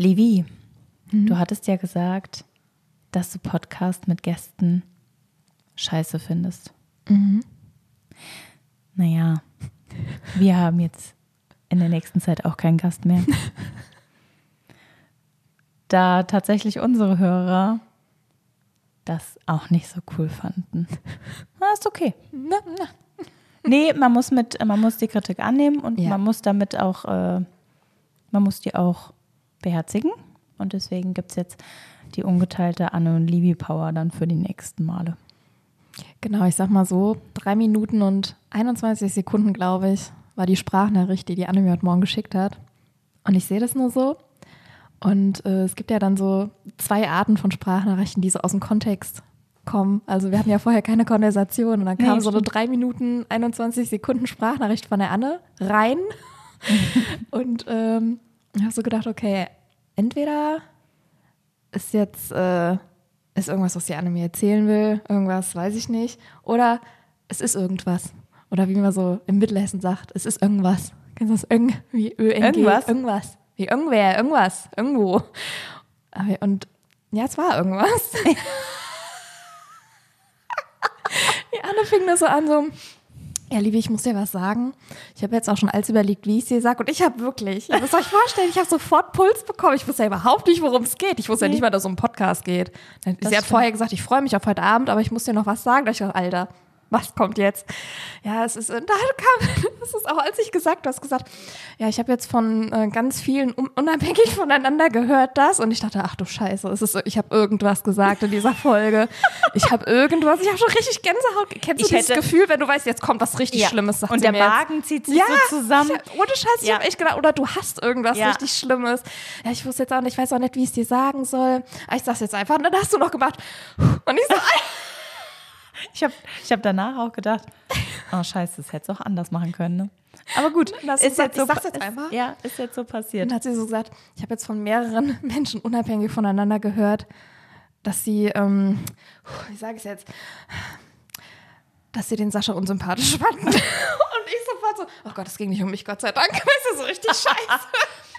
Levi, du hattest ja gesagt, dass du Podcast mit Gästen scheiße findest. Naja, wir haben jetzt in der nächsten Zeit auch keinen Gast mehr. da tatsächlich unsere Hörer das auch nicht so cool fanden. Na, ist okay. Na, na. Nee, man muss mit, man muss die Kritik annehmen und Ja. man muss damit auch, äh, man muss die auch beherzigen. Und deswegen gibt es jetzt die ungeteilte Anne und Libi Power dann für die nächsten Male. Genau, ich sag mal so, drei Minuten und 21 Sekunden, glaube ich, war die Sprachnachricht, die die Anne mir heute Morgen geschickt hat. Und ich sehe das nur so. Und äh, es gibt ja dann so zwei Arten von Sprachnachrichten, die so aus dem Kontext kommen. Also wir hatten ja vorher keine Konversation und dann Nee, kam so eine drei Minuten 21 Sekunden Sprachnachricht von der Anne rein. und ähm, ich habe so gedacht, okay, entweder ist jetzt äh, ist irgendwas, was die Anne mir erzählen will, irgendwas, weiß ich nicht, oder es ist irgendwas. Oder wie man so im Mittelhessen sagt, es ist irgendwas. Kennst du das? Irgend, wie ÖNG? Irgendwas? Irgendwas. Wie irgendwer, irgendwas, irgendwo. Und ja, es war irgendwas. die Anne fing das so an, so, ja, Liebe, ich muss dir was sagen. Ich habe jetzt auch schon alles überlegt, wie ich es dir sage. Und ich habe wirklich, ihr müsst euch vorstellen, ich habe sofort Puls bekommen. Ich wusste ja überhaupt nicht, worum es geht. Ich wusste ja Nee. nicht mal, dass es um einen Podcast geht. Sie hat stimmt. vorher gesagt, ich freue mich auf heute Abend, aber ich muss dir noch was sagen. Da ich dachte, Alter, was kommt jetzt? Ja, es ist, und da kam, das ist auch, als ich gesagt, du hast gesagt, ja, ich habe jetzt von äh, ganz vielen un- unabhängig voneinander gehört das und ich dachte, ach du Scheiße, es ist, ich habe irgendwas gesagt in dieser Folge. Ich habe irgendwas, ich habe schon richtig Gänsehaut. Kennst du Ich dieses hätte- Gefühl, wenn du weißt, jetzt kommt was richtig Schlimmes, sagt Und der mir jetzt. Magen zieht sich Ja, so zusammen. Ich, ohne Scheiß, ich Ja. habe echt gedacht, oder du hast irgendwas Ja. richtig Schlimmes. Ja, ich wusste jetzt auch nicht, ich weiß auch nicht, wie ich es dir sagen soll. Aber ich sag's jetzt einfach. Und dann hast du noch gemacht. Und ich so, Ich habe ich hab danach auch gedacht, oh scheiße, das hätte es auch anders machen können. Ne? Aber gut, du ist jetzt so, ich sag's jetzt ist, einfach? Ja, ist jetzt so passiert. dann hat sie so gesagt, ich habe jetzt von mehreren Menschen unabhängig voneinander gehört, dass sie, ähm, wie sage ich jetzt, dass sie den Sascha unsympathisch fanden. Und ich sofort so, oh Gott, es ging nicht um mich, Gott sei Dank. Weißt du, so richtig scheiße.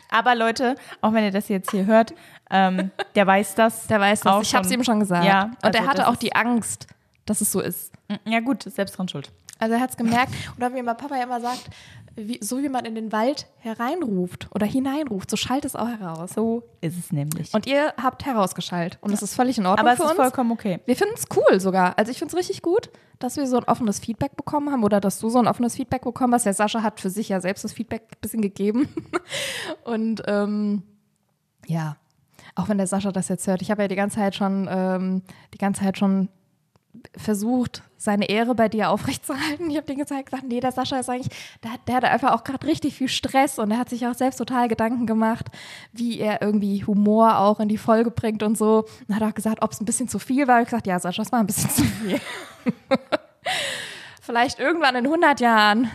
Aber Leute, auch wenn ihr das jetzt hier hört, ähm, der weiß das. Der weiß das. auch Ich habe es ihm schon gesagt. Ja, Und also er hatte das auch ist- die Angst, dass es so ist. Ja gut, selbst dran schuld. Also er hat es gemerkt. Oder wie mein Papa ja immer sagt, wie, so wie man in den Wald hereinruft oder hineinruft, so schallt es auch heraus. So ist es nämlich. Und ihr habt herausgeschallt. Und es ist völlig in Ordnung Aber es für ist uns. vollkommen okay. Wir finden es cool sogar. Also ich finde es richtig gut, dass wir so ein offenes Feedback bekommen haben oder dass du so ein offenes Feedback bekommen hast. Der Sascha hat für sich ja selbst das Feedback ein bisschen gegeben. Und ähm, ja, auch wenn der Sascha das jetzt hört, ich habe ja die ganze Zeit schon, ähm, die ganze Zeit schon versucht, seine Ehre bei dir aufrechtzuerhalten. Ich habe die ganze Zeit gesagt, nee, der Sascha ist eigentlich, der, der hat einfach auch gerade richtig viel Stress und er hat sich auch selbst total Gedanken gemacht, wie er irgendwie Humor auch in die Folge bringt und so. Und hat auch gesagt, ob es ein bisschen zu viel war. Ich gesagt, ja, Sascha, es war ein bisschen zu viel. vielleicht irgendwann in 100 Jahren,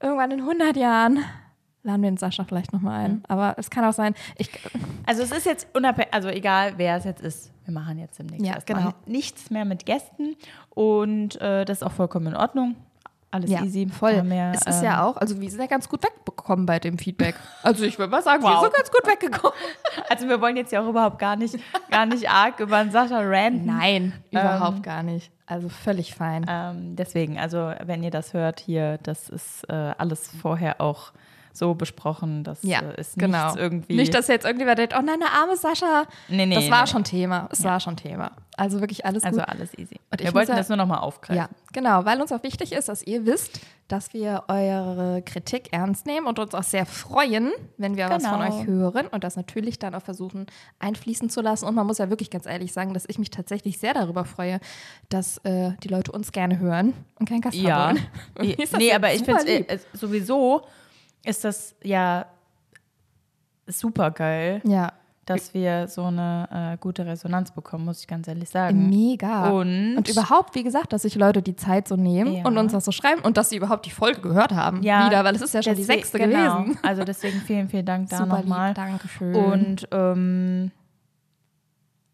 irgendwann in 100 Jahren laden wir den Sascha vielleicht nochmal ein. Aber es kann auch sein, ich, Also es ist jetzt unabhängig, also egal wer es jetzt ist, wir machen jetzt demnächst Ja, genau. nichts mehr mit Gästen und äh, das ist auch vollkommen in Ordnung. Alles Ja, easy. voll. Wir, es ist ähm, ja auch, also wir sind ja ganz gut wegbekommen bei dem Feedback. Also ich würde mal sagen, wir Wow. sind ganz gut weggekommen. Also wir wollen jetzt ja auch überhaupt gar nicht, gar nicht arg über den Sascha ranten. Nein, überhaupt gar nicht. Also völlig fein. Ähm, deswegen, also wenn ihr das hört hier, das ist äh, alles vorher auch so besprochen, das ja, äh, ist genau. nichts irgendwie. Nicht, dass jetzt irgendjemand denkt, oh nein, der arme Sascha. Nee, nee, das war nee. schon Thema. Es war schon Thema. Also wirklich alles also gut. alles easy. Und ich wir wollten ja- das nur nochmal aufgreifen. Ja, genau, weil uns auch wichtig ist, dass ihr wisst, dass wir eure Kritik ernst nehmen und uns auch sehr freuen, wenn wir was von Genau. euch hören und das natürlich dann auch versuchen einfließen zu lassen. Und man muss ja wirklich ganz ehrlich sagen, dass ich mich tatsächlich sehr darüber freue, dass äh, die Leute uns gerne hören und keinen Gast Ja. haben wollen. Nee, aber ich finde äh, sowieso ist das ja super geil, Ja, dass wir so eine äh, gute Resonanz bekommen, muss ich ganz ehrlich sagen. mega. Und- und überhaupt, wie gesagt, dass sich Leute die Zeit so nehmen Ja. und uns das so schreiben und dass sie überhaupt die Folge gehört haben. Ja, wieder, weil es ist ja schon die Deswegen- sechste genau. gewesen. Also deswegen vielen, vielen Dank da nochmal. Dankeschön. Und ähm,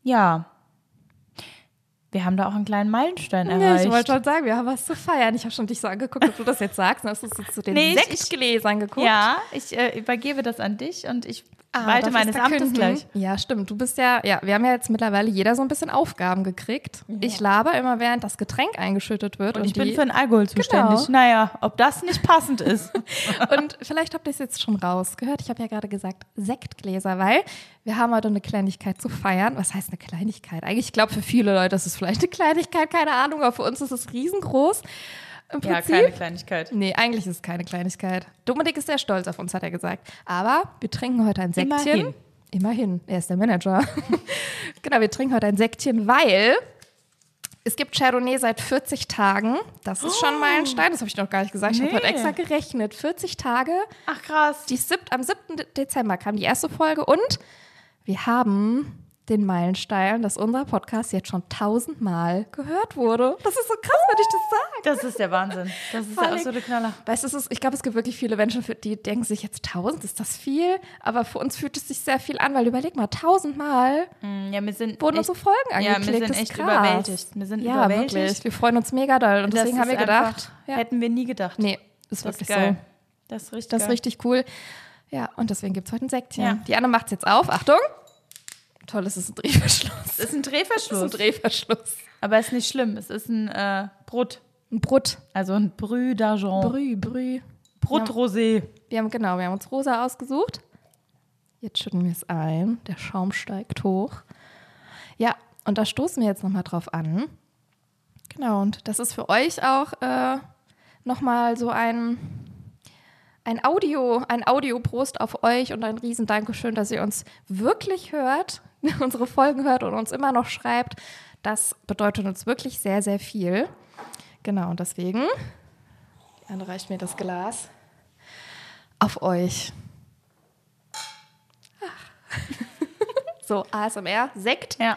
ja, wir haben da auch einen kleinen Meilenstein Ja, erreicht. ich wollte schon sagen, wir haben was zu feiern. Ich habe schon dich so angeguckt, ob du das jetzt sagst. Dann hast du zu den Nee, Sektgläsern geguckt. ja, ich äh, übergebe das an dich und ich Ah, Walte meines Amtes gleich. Ja, stimmt. Du bist ja, ja, wir haben ja jetzt mittlerweile jeder so ein bisschen Aufgaben gekriegt. Ich laber immer, während das Getränk eingeschüttet wird. Und ich bin die- für den Alkohol zuständig. Genau. Naja, ob das nicht passend ist. Und vielleicht habt ihr es jetzt schon rausgehört. Ich habe ja gerade gesagt, Sektgläser, weil wir haben heute eine Kleinigkeit zu feiern. Was heißt eine Kleinigkeit? Eigentlich, ich glaube, für viele Leute ist es vielleicht eine Kleinigkeit, keine Ahnung, aber für uns ist es riesengroß. Im Ja, keine Kleinigkeit. Nee, eigentlich ist es keine Kleinigkeit. Dominik ist sehr stolz auf uns, hat er gesagt. Aber wir trinken heute ein Säckchen. Immerhin. Immerhin. Er ist der Manager. genau, wir trinken heute ein Säckchen, weil es gibt Chardonnay seit 40 Tagen. Das ist schon ein Meilenstein. Das habe ich noch gar nicht gesagt. Ich habe Nee. heute extra gerechnet. 40 Tage. Ach krass. Die siebt, am 7. De- Dezember kam die erste Folge und wir haben den Meilenstein, dass unser Podcast jetzt schon tausendmal gehört wurde. Das ist so krass, wenn ich das sage. Das ist der Wahnsinn. Das ist der absolute Knaller. Weißt du, ich glaube, es gibt wirklich viele Menschen, die denken sich jetzt tausend, ist das viel? Aber für uns fühlt es sich sehr viel an, weil überleg mal, tausendmal Ja, wir sind wurden echt, unsere Folgen ja, angeklickt. wir sind echt krass. überwältigt. Wir sind ja, überwältigt. wirklich. Wir freuen uns mega doll. Und Das deswegen haben wir gedacht, einfach- ja, hätten wir nie gedacht. nee, ist das ist wirklich geil. so. Das ist richtig Das ist richtig cool. Ja, und deswegen gibt es heute ein Säckchen. Ja. Die Anne macht es jetzt auf. Achtung. Toll, es ist ein Drehverschluss. Es ist ein Es ist ein Drehverschluss. Drehverschluss. Aber es ist nicht schlimm. Es ist ein äh, Brut. Ein Brut. Also ein Brü d'Argent. Brü, Brü. Brut Rosé. Wir haben, genau, wir haben uns rosa ausgesucht. Jetzt schütten wir es ein. Der Schaum steigt hoch. Ja, und da stoßen wir jetzt nochmal drauf an. Genau, und das ist für euch auch äh, nochmal so ein, ein Audio, ein Audio-Prost auf euch und ein riesen Dankeschön, dass ihr uns wirklich hört, unsere Folgen hört und uns immer noch schreibt. Das bedeutet uns wirklich sehr, sehr viel. Genau, und deswegen, Anne reicht mir das Glas auf euch. Ach. So, ASMR, Sekt. Ja.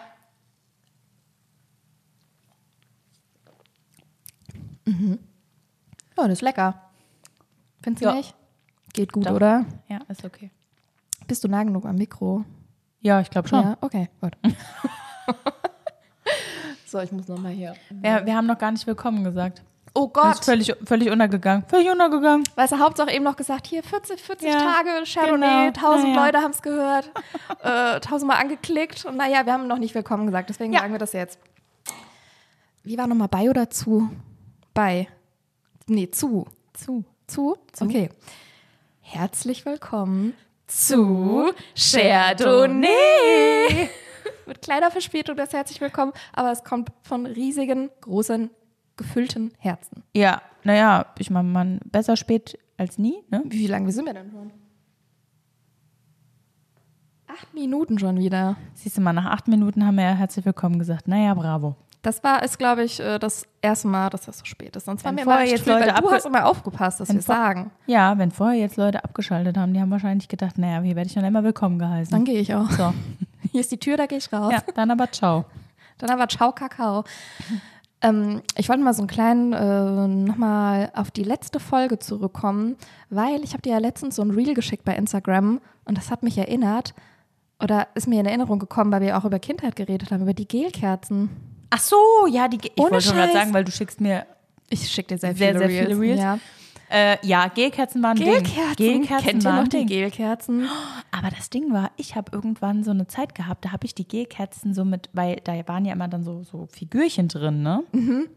Ja, das ist lecker. Findest du Ja. nicht? Geht gut, Doch. oder? Ja, ist okay. Bist du nah genug am Mikro? Ja, ich glaube schon. Ja, okay, gut. so, ich muss nochmal hier. Ja, wir haben noch gar nicht willkommen gesagt. Oh Das Gott. ist völlig, völlig untergegangen. Völlig untergegangen. Weißt du, Hauptsache eben noch gesagt, hier 40, 40 Ja, Tage Chardonnay, genau. 1000 Ja. Leute haben es gehört, äh, 1000 Mal angeklickt und naja, wir haben noch nicht willkommen gesagt, deswegen Ja. sagen wir das jetzt. Wie war nochmal bei oder zu? Bei. Nee, zu. Zu. Zu? Okay. Herzlich willkommen zu Chardonnay. Mit kleiner Verspätung das herzlich willkommen, aber es kommt von riesigen, großen, gefüllten Herzen. Ja, naja, ich meine, man besser spät als nie, ne? Wie lange sind wir denn schon? Acht Minuten schon wieder. Siehst du mal, nach acht Minuten haben wir ja herzlich willkommen gesagt. Naja, bravo. Das war, ist, glaube ich, äh, das erste Mal, dass das so spät ist. Sonst waren Wenn wir immer vorher echt jetzt weil Leute du hast immer aufgepasst, dass wir sagen. Ja, wenn vorher jetzt Leute abgeschaltet haben, die haben wahrscheinlich gedacht, naja, hier werde ich dann immer willkommen geheißen. Dann gehe ich auch. So, Hier ist die Tür, da gehe ich raus. ja, dann aber ciao. Dann aber Ciao Kakao. Ähm, ich wollte mal so einen kleinen, äh, nochmal auf die letzte Folge zurückkommen, weil ich habe dir ja letztens so ein Reel geschickt bei Instagram und das hat mich erinnert oder ist mir in Erinnerung gekommen, weil wir auch über Kindheit geredet haben, über die Gelkerzen. Ach so, ja, die, ich wollte schon gerade sagen, weil du schickst mir Ich schicke dir sehr, sehr, viele sehr Reels. viele Reels. Ja. Äh, ja, Gelkerzen waren Gelkerzen. Ding. Gelkerzen Kennt ihr noch die. Gelkerzen? Aber das Ding war, ich habe irgendwann so eine Zeit gehabt, da habe ich die Gelkerzen so mit, weil da waren ja immer dann so, so Figürchen drin, ne? Mhm.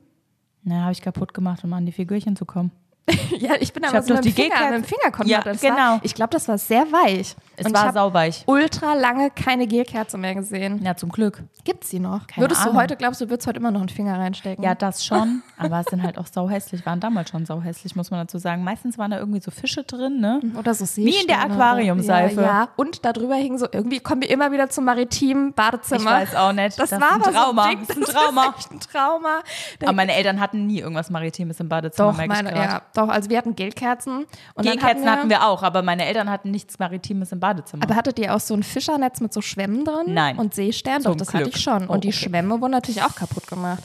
Na, habe ich kaputt gemacht, um an die Figürchen zu kommen. ja, ich bin Ich aber so mit dem Finger, Gelkerzen- mit dem Finger Ja, das genau. War, ich glaube, das war sehr weich. Es Und war sauweich. ultra lange keine Gelkerze mehr gesehen. Ja, zum Glück. Gibt's die noch? Keine Würdest Ahnung. du heute, glaubst du, würdest heute immer noch einen Finger reinstecken? Ja, das schon, aber es sind halt auch sauhässlich, waren damals schon sauhässlich, muss man dazu sagen. Meistens waren da irgendwie so Fische drin, ne? Oder so Wie in der Seesterne. Aquariumseife. Ja, ja, und darüber hing so, irgendwie kommen wir immer wieder zum maritimen Badezimmer. Ich weiß auch nicht. Das, Das war ein Trauma. So ein Ding, Das ist ein Trauma. Das ist echt ein Trauma. Da- Aber meine Eltern hatten nie irgendwas Maritimes im Badezimmer, doch, merke ich meine, grad. ja, doch, also wir hatten Gelkerzen. Und dann Gehkerzen hatten wir auch, aber meine Eltern hatten nichts Maritimes im Badezimmer. Aber hattet ihr auch so ein Fischernetz mit so Schwämmen drin? Nein. Und Seestern? Doch, das hatte Glück. ich schon. Oh, Und die okay. Schwämme wurden natürlich auch kaputt gemacht.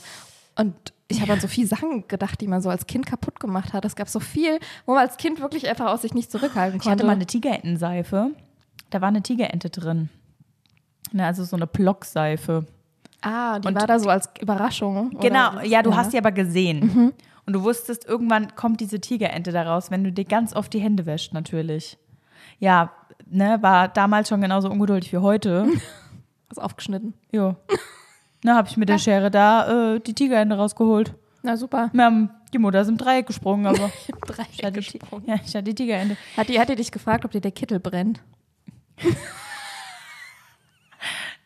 Und ich habe an so viele Sachen gedacht, die man so als Kind kaputt gemacht hat. Es gab so viel, wo man als Kind wirklich einfach aus sich nicht zurückhalten ich konnte. hatte mal eine Tigerentenseife. Da war eine Tigerente drin. Ne, also so eine Blockseife. ah, die Und war da so als Überraschung. Genau, oder? ja, du hast die aber gesehen. Und du wusstest, irgendwann kommt diese Tigerente daraus, wenn du dir ganz oft die Hände wäscht, natürlich. Ja, ne, war damals schon genauso ungeduldig wie heute. Hast aufgeschnitten. Jo. Na, habe ich mit der Schere da äh, die Tigerende rausgeholt. Na super. Wir haben, die Mutter ist im Dreieck gesprungen, aber Drei ich hatte, die, ja, ich hatte die Tigerende. Hat die, hat die dich gefragt, ob dir der Kittel brennt?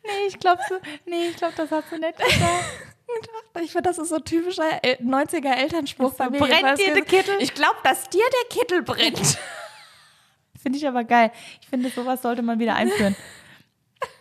Nee, ich glaube so, nee, ich glaube, das hat sie nicht gesagt. Ich finde, das ist so typischer El 90er Elternspruch bei mir. brennt dir der Kittel? Ich glaube, dass dir der Kittel brennt. Finde ich aber geil. Ich finde, sowas sollte man wieder einführen.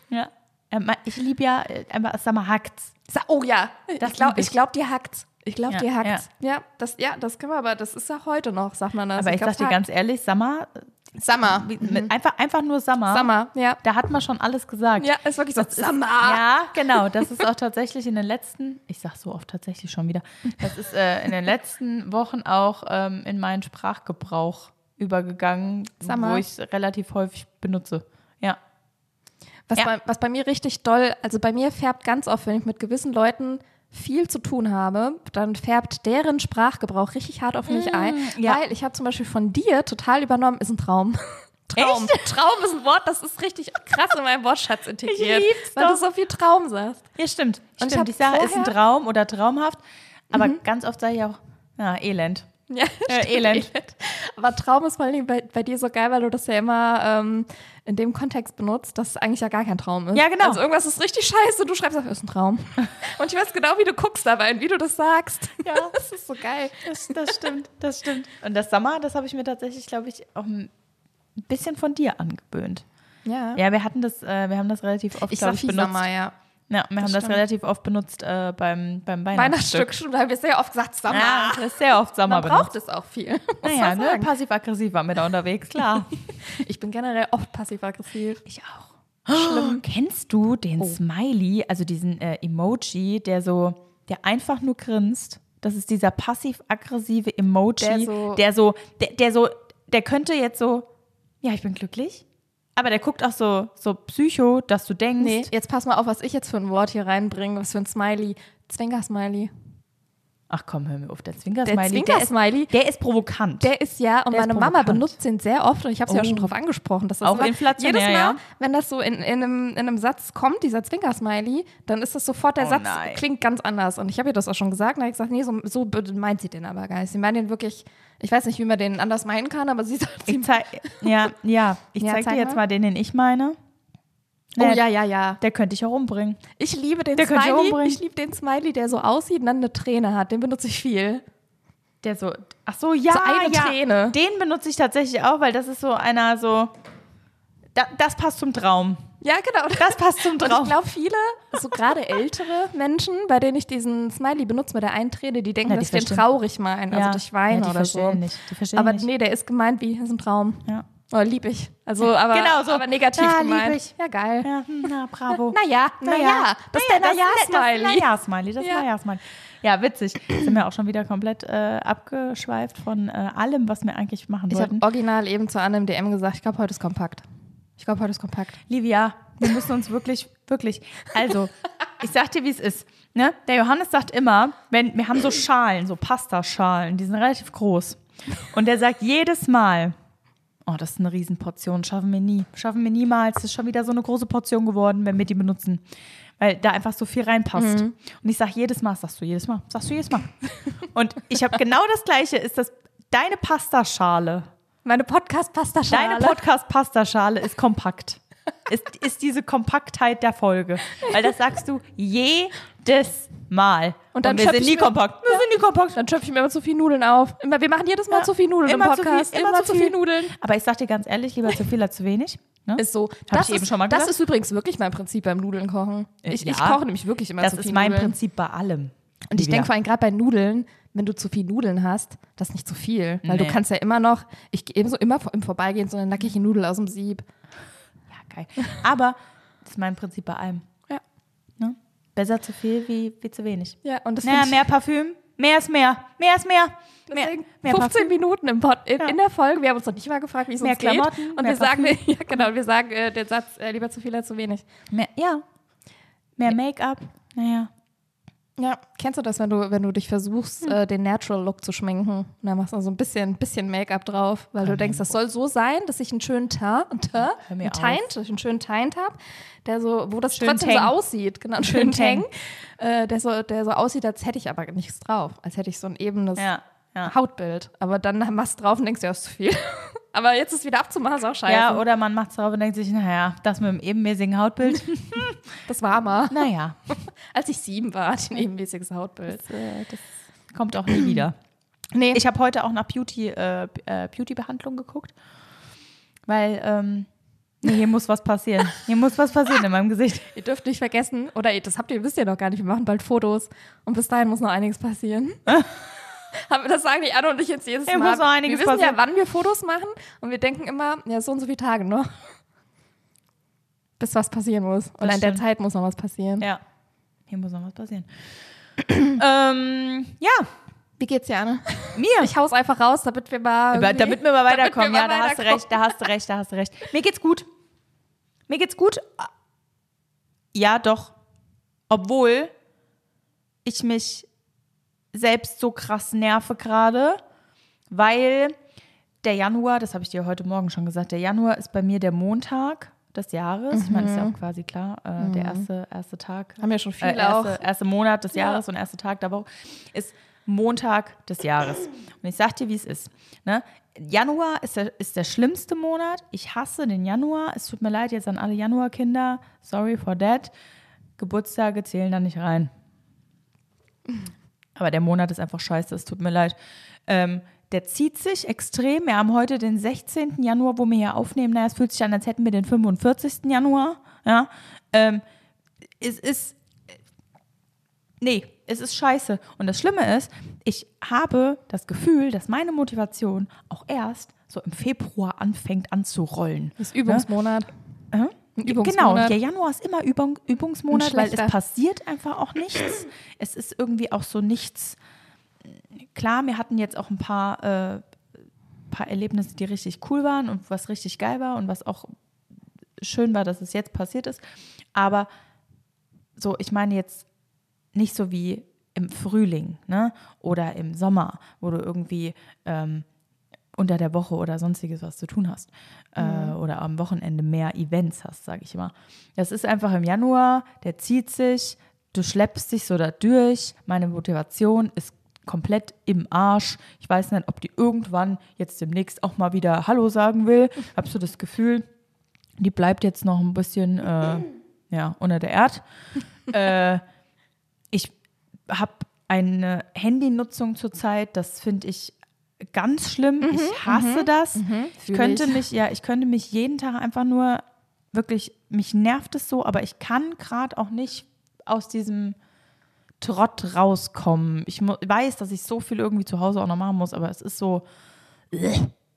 Ja. Ähm, Ich liebe ja, äh, einfach, sag mal, hackt's. Oh ja, Das ich glaube, ich. ich glaub, dir hackt's. Ich glaube, Ja, dir hackt's. Ja. das, ja, das können wir aber, das ist ja heute noch, sagt man das. Aber ich glaub, sag dir ganz ehrlich, Summer, hackt. Summer. mit, einfach, einfach nur Summer, Summer, ja. da hat man schon alles gesagt. Ja, ist wirklich so. Das ist, Ja, genau. Das ist auch tatsächlich in den letzten, ich sag so oft tatsächlich schon wieder, das ist äh, in den letzten Wochen auch ähm, in meinen Sprachgebrauch übergegangen, Summer. wo ich es relativ häufig benutze. Ja. Was, Ja. bei, was bei mir richtig doll, also bei mir färbt ganz oft, wenn ich mit gewissen Leuten viel zu tun habe, dann färbt deren Sprachgebrauch richtig hart auf mich ein. Mm, ja. Weil ich habe zum Beispiel von dir total übernommen, ist ein Traum. Traum. Traum ist ein Wort, das ist richtig krass in meinem Wortschatz integriert. lieb's weil du doch. so viel Traum sagst. Ja, stimmt. Und ich stimmt. hab Ich, sage, ist ein Traum oder traumhaft. Aber ganz oft sage ich auch, ja, Elend. Ja, Äh, stimmt, Elend. Aber Traum ist vor Dingen bei, bei dir so geil, weil du das ja immer ähm, in dem Kontext benutzt, dass es eigentlich ja gar kein Traum ist. Ja, genau. Also irgendwas ist richtig scheiße, du schreibst einfach, ist ein Traum. Und ich weiß genau, wie du guckst dabei und wie du das sagst. Ja, Das ist so geil. das, das stimmt, das stimmt. Und das Sommer, das habe ich mir tatsächlich, glaube ich, auch ein bisschen von dir angewöhnt. Ja. Ja, wir hatten das, äh, wir haben das relativ oft, ich ich, benutzt. Sommer, ja. Ja, wir haben das stimmt. relativ oft benutzt äh, beim, beim Weihnachtsstück. Weihnachtsstück, schon, da haben wir sehr oft gesagt, Sommer. Ja, das ist sehr oft Sommer Man braucht benutzt. es auch viel. Naja, ne, passiv-aggressiv waren wir da unterwegs, klar. Ich bin generell oft passiv-aggressiv. Ich auch. Schlimm. Kennst du den Oh. Smiley, also diesen äh, Emoji, der so, der einfach nur grinst? Das ist dieser passiv-aggressive Emoji, Der so- der so, der, der so, der könnte jetzt so, ja, ich bin glücklich. Aber der guckt auch so, so psycho, dass du denkst, Nee, jetzt pass mal auf, was ich jetzt für ein Wort hier reinbringe, was für ein Smiley. Zwinker-Smiley. Ach komm, hör mir auf, der Der Zwinker-Smiley, der, ist, Zwinker-Smiley, der ist provokant. der ist ja, und Der meine Mama benutzt den sehr oft und ich habe sie ja Oh. schon drauf angesprochen. Dass das Auch immer- inflationär, Jedes Mal, ja. wenn das so in, in, einem, in einem Satz kommt, dieser Zwinker-Smiley, dann ist das sofort, der Oh Satz nein. klingt ganz anders. Und ich habe ihr das auch schon gesagt und habe gesagt, nee, so, so meint sie den aber gar nicht. Sie meint den wirklich, ich weiß nicht, wie man den anders meinen kann, aber sie sagt, sie ich zeig, ja, ja, ich Ja, zeig zeig dir jetzt mal den, den ich meine. Oh Nee, ja, ja, ja. Der könnte ich auch umbringen. Ich liebe den Der ich Smiley. umbringen. Ich liebe den Smiley, der so aussieht und dann eine Träne hat. Den benutze ich viel. Der so, ach so, ja, So eine ja. Träne. Den benutze ich tatsächlich auch, weil das ist so einer so, da, das passt zum Traum. Ja, genau. Das passt zum Und ich Traum. glaube, viele, so gerade ältere Menschen, bei denen ich diesen Smiley benutze mit der einen Träne, die denken, Ja, die dass ich den traurig meine, also dass ich weine ja, die oder so. Nicht. Die verstehen Aber nicht. nee, der ist gemeint wie, das ist ein Traum. Ja. Oh, lieb ich. Also, aber, Genau so. aber negativ Ja, lieb gemeint. ich. Ja, geil. Ja, hm, na, bravo. Naja, naja, das ist der Naja-Smiley. Das Naja-Smiley, das Ja. Naja-Smiley. Ja, witzig. Sind wir auch schon wieder komplett äh, abgeschweift von äh, allem, was wir eigentlich machen Ich habe wollten. original eben zu Anne im DM gesagt, ich glaube, heute ist kompakt. Ich glaube, heute ist kompakt. Livia, wir müssen uns wirklich, wirklich, also, ich sag dir, wie es ist. Ne? Der Johannes sagt immer, wenn, wir haben so Schalen, so Pastaschalen, die sind relativ groß. Und der sagt jedes Mal, oh, das ist eine Riesenportion, schaffen wir nie. Schaffen wir niemals. Das ist schon wieder so eine große Portion geworden, wenn wir die benutzen. Weil da einfach so viel reinpasst. Und ich sag jedes Mal, sagst du jedes Mal, sagst du jedes Mal. Und ich habe genau das Gleiche, ist das deine Pastaschale. Meine Podcast-Pasta-Schale. Deine Podcast-Pastaschale ist kompakt. Ist, ist diese Kompaktheit der Folge. Weil das sagst du jedes Mal. Und dann wir schöpf sind nie mir- kompakt. Wir sind nie kompakt. Dann schöpfe ich mir immer zu viel Nudeln auf. Immer, wir machen jedes Mal Ja, zu viel Nudeln im immer zu viel, Podcast. immer zu viel. Nudeln. Aber ich sag dir ganz ehrlich, lieber zu viel als zu wenig. Ne? Ist so. Hab das ich eben ist, schon mal Das ist übrigens wirklich mein Prinzip beim Nudeln kochen. Ich, Ja. ich koche nämlich wirklich immer Das zu viel ist mein Nudeln. Prinzip bei allem. Und ich denke vor allem gerade bei Nudeln, wenn du zu viel Nudeln hast, das ist nicht zu viel. Weil Nee. du kannst ja immer noch, ich gehe eben so immer im Vorbeigehen so eine nackige Nudel aus dem Sieb. Geil. Aber das ist mein Prinzip bei allem. Ja. Ne? Besser zu viel wie, wie zu wenig. Ja, und das Naja, mehr Parfüm, mehr ist mehr. Mehr ist mehr. Mehr, Deswegen mehr 15 Parfüm. Minuten im Pod, in, Ja. in der Folge. Wir haben uns noch nicht mal gefragt, wie es Mehr uns geht. Klamotten, Und mehr wir sagen, ja genau, wir sagen äh, den Satz, äh, lieber zu viel als zu wenig. Mehr, ja. Mehr Make-up. Naja. Ja, kennst du das, wenn du, wenn du dich versuchst, Hm. äh, den Natural Look zu schminken? Und dann machst du so ein bisschen, bisschen Make-up drauf, weil du denkst, das soll so sein, dass ich einen schönen Teint, einen, Teint, Hör mir einen, einen schönen Teint habe, der so, wo das Schönen trotzdem Tang. so aussieht, genau, einen Schönen schönen Tang, äh, der, so, der so aussieht, als hätte ich aber nichts drauf, als hätte ich so ein ebenes Ja, ja. Hautbild. Aber dann machst du drauf und denkst, ja, ist zu viel. Aber jetzt ist wieder abzumachen, ist auch scheiße. Ja, oder man macht es drauf und denkt sich, naja, das mit dem ebenmäßigen Hautbild, das war mal, naja, als ich sieben war, hatte ich ein ebenmäßiges Hautbild. das kommt auch nie wieder. Nee, Ich habe heute auch nach Beauty, äh, äh, Beauty-Behandlung geguckt, weil ähm, nee, hier muss was passieren. Hier muss was passieren in meinem Gesicht. Ihr dürft nicht vergessen, oder das habt ihr, wisst ihr noch gar nicht, wir machen bald Fotos und bis dahin muss noch einiges passieren. Das sagen die Anne und ich jetzt jedes Ja, Mal. wir wissen passieren. ja, wann wir Fotos machen und wir denken immer, ja, so und so viele Tage noch. Bis was passieren muss. Und in der. Zeit muss noch was passieren. Ja, hier muss noch was passieren. ähm, ja, Wie geht's dir, Anne? mir. Ich hau's einfach raus, damit wir mal. Irgendwie- damit wir mal weiterkommen. wir ja, mal da hast du weiterkommen. recht, da hast du recht, da hast du recht. Mir geht's gut. Mir geht's gut. Ja, doch. Obwohl ich mich selbst so krass nerve gerade, weil der Januar, das habe ich dir heute Morgen schon gesagt, der Januar ist bei mir der Montag des Jahres. Ich meine, ist ja auch quasi klar, äh, der erste, erste Tag Haben ja schon viele äh, erste, auch. erste Monat des Ja. Jahres und erste Tag der Woche ist Montag des Jahres. Und ich sag dir, wie es ist. Ne? Januar ist der, ist der schlimmste Monat. Ich hasse den Januar. Es tut mir leid jetzt an alle Januarkinder. Sorry for that. Geburtstage zählen da nicht rein. Aber der Monat ist einfach scheiße. Es tut mir leid. Ähm, der zieht sich extrem. Wir haben heute den 16. Januar, wo wir hier aufnehmen. Naja, es fühlt sich an, als hätten wir den 45. Januar. Ja. Ähm, es ist nee, es ist scheiße. Und das Schlimme ist, ich habe das Gefühl, dass meine Motivation auch erst so im Februar anfängt anzurollen. Das ist Übungsmonat. Äh? Ein Genau, Übungsmonat. der Januar ist immer Übung, Übungsmonat, weil es passiert einfach auch nichts. Es ist irgendwie auch so nichts. Klar, wir hatten jetzt auch ein paar, äh, paar Erlebnisse, die richtig cool waren und was richtig geil war und was auch schön war, dass es jetzt passiert ist. Aber so, ich meine jetzt nicht so wie im Frühling ne? oder im Sommer, wo du irgendwie ähm, unter der Woche oder sonstiges was zu tun hast äh, oder am Wochenende mehr Events hast, sage ich immer. Das ist einfach im Januar, der zieht sich, du schleppst dich so da durch. Meine Motivation ist komplett im Arsch. Ich weiß nicht, ob die irgendwann jetzt demnächst auch mal wieder Hallo sagen will. Hab so das Gefühl, die bleibt jetzt noch ein bisschen äh, ja, unter der Erd. äh, ich habe eine Handynutzung zurzeit, das finde ich ganz schlimm. ich hasse das. Ich Fühl könnte ich. mich, ja, ich könnte mich jeden Tag einfach nur wirklich, mich nervt es so, aber ich kann gerade auch nicht aus diesem Trott rauskommen. Ich weiß, dass ich so viel irgendwie zu Hause auch noch machen muss, aber es ist so.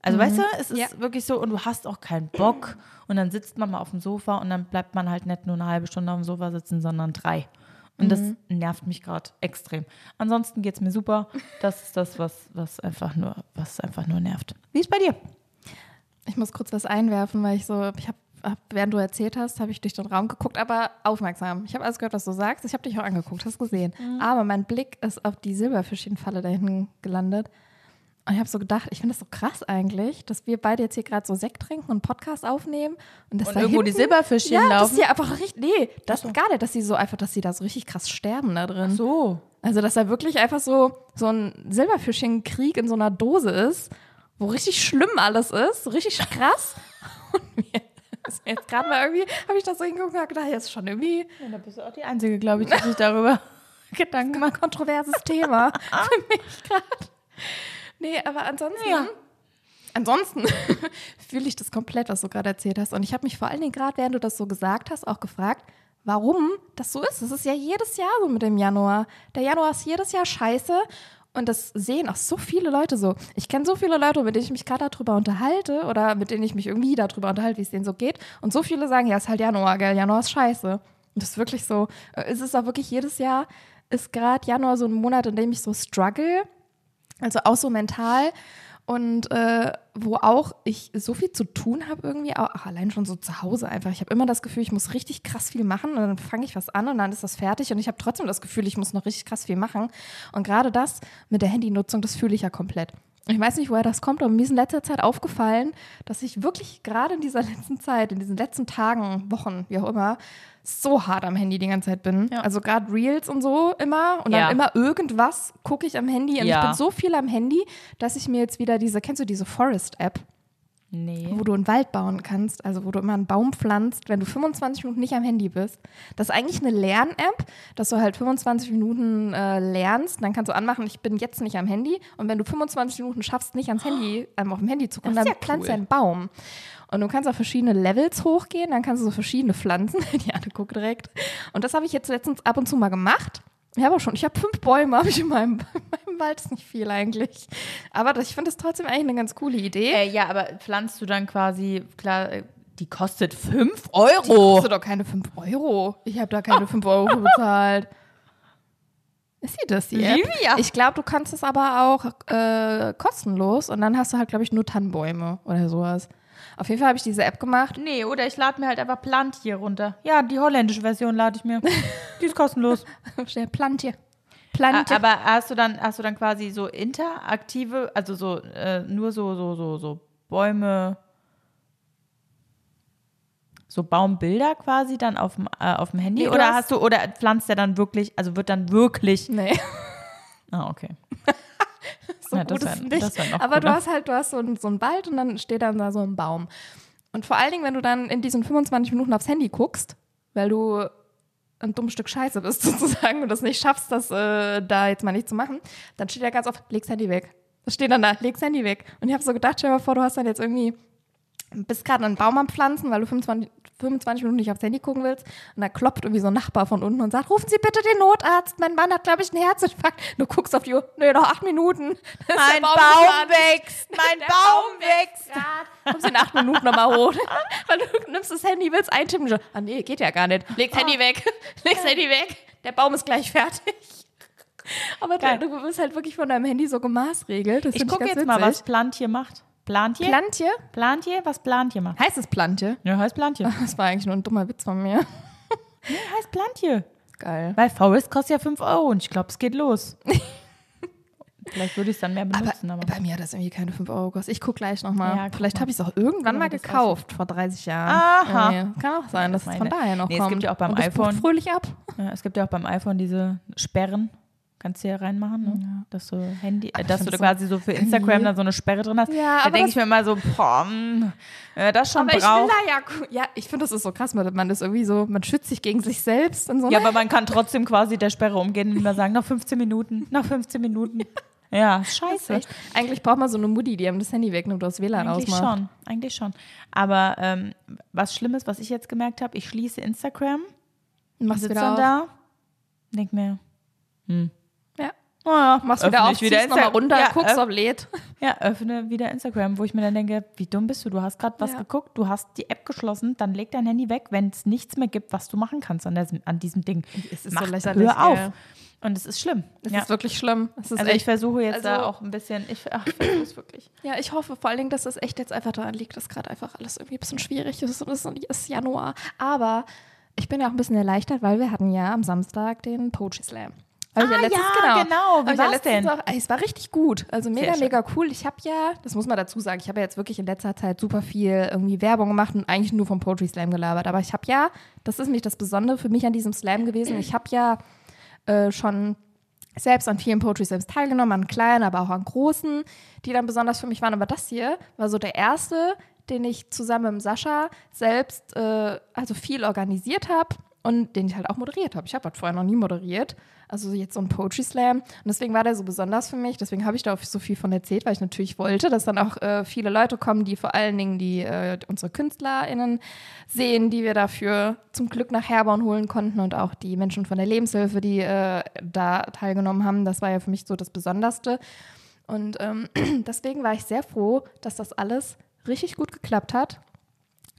Also weißt du, es ist Ja. wirklich so und du hast auch keinen Bock und dann sitzt man mal auf dem Sofa und dann bleibt man halt nicht nur eine halbe Stunde auf dem Sofa sitzen, sondern drei. Und das nervt mich gerade extrem. Ansonsten geht es mir super. Das ist das, was, was einfach nur, was einfach nur nervt. Wie ist bei dir? Ich muss kurz was einwerfen, weil ich so, ich habe, hab, während du erzählt hast, habe ich durch den Raum geguckt, aber aufmerksam. Ich habe alles gehört, was du sagst. Ich habe dich auch angeguckt, hast gesehen. Aber mein Blick ist auf die Silberfischchenfalle da hinten gelandet. Und ich habe so gedacht, ich finde das so krass eigentlich, dass wir beide jetzt hier gerade so Sekt trinken und Podcast aufnehmen. Und, dass Und da irgendwo die hinten- Silberfischchen ja, dass laufen? die einfach richtig, nee, das gar nicht, dass sie so einfach, dass sie da so richtig krass sterben da drin. So. Also, dass da wirklich einfach so, so ein Silberfischchenkrieg in so einer Dose ist, wo richtig schlimm alles ist, richtig krass. Und mir ist mir jetzt gerade mal irgendwie, habe ich das so hingeguckt und hab gedacht, jetzt ist schon irgendwie Ja, da bist du auch die Einzige, glaube ich, die sich darüber Gedanken macht. ein kontroverses Thema für mich gerade. Nee, aber ansonsten. Ja. Ansonsten fühle ich das komplett, was du gerade erzählt hast. Und ich habe mich vor allen Dingen gerade, während du das so gesagt hast, auch gefragt, warum das so ist. Das ist ja jedes Jahr so mit dem Januar. Der Januar ist jedes Jahr scheiße. Und das sehen auch so viele Leute so. Ich kenne so viele Leute, mit denen ich mich gerade darüber unterhalte oder mit denen ich mich irgendwie darüber unterhalte, wie es denen so geht. Und so viele sagen, ja, ist halt Januar, gell, Januar ist scheiße. Und das ist wirklich so. Äh, Es ist auch wirklich jedes Jahr, ist gerade Januar so ein Monat, in dem ich so struggle. Also auch so mental. und äh, wo auch ich so viel zu tun habe irgendwie, auch, allein schon so zu Hause einfach. Ich habe immer das Gefühl, ich muss richtig krass viel machen und dann fange ich was an und dann ist das fertig und ich habe trotzdem das Gefühl, ich muss noch richtig krass viel machen. Und gerade das mit der Handynutzung, das fühle ich ja komplett. Ich weiß nicht, woher das kommt, aber mir ist in letzter Zeit aufgefallen, dass ich wirklich gerade in dieser letzten Zeit, in diesen letzten Tagen, Wochen, wie auch immer, so hart am Handy die ganze Zeit bin. Ja. Also gerade Reels und so immer und Ja. dann immer irgendwas gucke ich am Handy und Ja. ich bin so viel am Handy, dass ich mir jetzt wieder diese, kennst du diese Forest-App, Nee. wo du einen Wald bauen kannst, also wo du immer einen Baum pflanzt, wenn du 25 Minuten nicht am Handy bist. Das ist eigentlich eine Lern-App, dass du halt 25 Minuten äh, lernst, dann kannst du anmachen, ich bin jetzt nicht am Handy und wenn du 25 Minuten schaffst, nicht ans Handy, ähm, auf dem Handy zu gucken, Das dann ja pflanzt cool. du einen Baum. Und du kannst auf verschiedene Levels hochgehen, dann kannst du so verschiedene Pflanzen, die Anne guckt direkt. Und das habe ich jetzt letztens ab und zu mal gemacht. Ich habe auch schon, ich habe fünf Bäume, habe ich in meinem, in meinem Wald, ist nicht viel eigentlich. Aber das, ich finde das trotzdem eigentlich eine ganz coole Idee. Äh, ja, aber pflanzt du dann quasi, klar, äh, die kostet 5 Die Euro. kostet doch keine 5 Euro. Ich habe da keine 5 Euro bezahlt. Ist sie das, die App? Livia. Ich glaube, du kannst es aber auch äh, kostenlos und dann hast du halt, glaube ich, nur Tannenbäume oder sowas. Auf jeden Fall habe ich diese App gemacht. Nee, oder ich lade mir halt einfach Plantje runter. Ja, die holländische Version lade ich mir. Die ist kostenlos. Steht Plantje. A- Plantje. Aber hast du dann, hast du dann quasi so interaktive, also so äh, nur so, so, so, so Bäume, so Baumbilder quasi dann auf dem, äh, auf dem Handy? Nee, oder hast- hast du, oder pflanzt der dann wirklich, also wird dann wirklich. nee, Ah, okay. so das gut wär- ist nicht. aber du hast halt, du hast so, so einen Wald und dann steht dann da so ein Baum. Und vor allen Dingen, wenn du dann in diesen 25 Minuten aufs Handy guckst, weil du ein dummes Stück Scheiße bist sozusagen und das nicht schaffst, das äh, da jetzt mal nicht zu machen, dann steht ja ganz oft, leg's Handy weg. Das steht dann da, leg's Handy weg. Und ich habe so gedacht, stell dir mal vor, du hast dann jetzt irgendwie, bist gerade einen Baum am Pflanzen, weil du 25, 25 Minuten nicht aufs Handy gucken willst und da klopft irgendwie so ein Nachbar von unten und sagt, rufen Sie bitte den Notarzt, mein Mann hat, glaube ich, einen Herzinfarkt. Du guckst auf die Uhr, nee, noch acht Minuten. Mein Baum, gepflanzt. wächst! Mein Baum wächst! Kommst in acht Minuten nochmal hoch. Weil du nimmst das Handy, willst eintippen. schon, Ah nee, geht ja gar nicht. Leg's Handy weg. Leg's Handy weg. Der Baum ist gleich fertig. Aber Geil. du, bist halt wirklich von deinem Handy so gemaßregelt. Das Ich gucke jetzt mal, witzig. was Plantje macht. Plantje? Plantje? Plantje? Was Plantje macht? Heißt es Plantje? Ja, heißt Plantje. Das war eigentlich nur ein dummer Witz von mir. Nee, heißt Plantje. Geil. Weil Forest kostet ja 5 Euro und ich glaube, es geht los. Vielleicht würde ich es dann mehr Aber, benutzen, aber. bei mir hat das irgendwie keine 5 Euro gekostet. Ich gucke gleich nochmal. Ja, Vielleicht habe ich es auch irgendwann mal, gekauft, vor 30 Jahren. Aha. Irgendwie. Kann auch sein, dass es von daher noch Nee, es kommt. gibt ja auch beim iPhone- fröhlich ab. Ja, es gibt ja auch beim iPhone diese Sperren. Kannst du ja reinmachen, ne? dass du Handy, äh, ich dass du da quasi so für Instagram dann so eine Sperre drin hast. Ja, da denke das- ich mir immer so, boah, mh, äh, das schon Aber ich braucht. da ja, ja, ich finde, das ist so krass, man man ist irgendwie so, man schützt sich gegen sich selbst und so. Ja, aber man kann trotzdem quasi der Sperre umgehen und immer sagen, noch 15 Minuten, noch 15 Minuten. Ja, scheiße. Eigentlich braucht man so eine Mutti, die einem das Handy wegnimmt, aus WLAN Eigentlich ausmacht. schon, eigentlich schon. Aber ähm, was Schlimmes, was ich jetzt gemerkt habe, ich schließe Instagram, Machst wieder dann auf. da, denk mir, hm. Oh ja, Machst wieder öffne auf, ich wieder ziehst nochmal runter, ja, guckst, ob lädt. Ja, öffne wieder Instagram, wo ich mir dann denke, wie dumm bist du? Du hast gerade was Ja. geguckt, du hast die App geschlossen, dann leg dein Handy weg, wenn es nichts mehr gibt, was du machen kannst an, diesem, an diesem Ding. Es ist Mach, so lächerlich, hör auf. ja. Und es ist schlimm. Es ja. ist wirklich schlimm. Es ist also ich versuche jetzt da also- auch ein bisschen, ich, ach, ich versuche es wirklich. ja, ich hoffe vor allen Dingen, dass es echt jetzt einfach daran liegt, dass gerade einfach alles irgendwie ein bisschen schwierig ist und es ist Januar. Aber ich bin ja auch ein bisschen erleichtert, weil wir hatten ja am Samstag den Poetry Slam. Hab Ah, letztens- ja, genau. Wie ja war's denn? Auch, es war richtig gut. Also mega, mega cool. Ich habe ja, das muss man dazu sagen, ich habe ja jetzt wirklich in letzter Zeit super viel irgendwie Werbung gemacht und eigentlich nur vom Poetry Slam gelabert. Aber ich habe ja, das ist nämlich das Besondere für mich an diesem Slam gewesen, ich habe ja äh, schon selbst an vielen Poetry Slams teilgenommen, an kleinen, aber auch an großen, die dann besonders für mich waren. Aber das hier war so der erste, den ich zusammen mit Sascha selbst äh, also viel organisiert habe und den ich halt auch moderiert habe. Ich habe halt vorher noch nie moderiert. Also jetzt so ein Poetry Slam. Und deswegen war der so besonders für mich. Deswegen habe ich da auch so viel von erzählt, weil ich natürlich wollte, dass dann auch äh, viele Leute kommen, die vor allen Dingen die äh, unsere KünstlerInnen sehen, die wir dafür zum Glück nach Herborn holen konnten und auch die Menschen von der Lebenshilfe, die äh, da teilgenommen haben. Das war ja für mich so das Besonderste. Und ähm, deswegen war ich sehr froh, dass das alles richtig gut geklappt hat.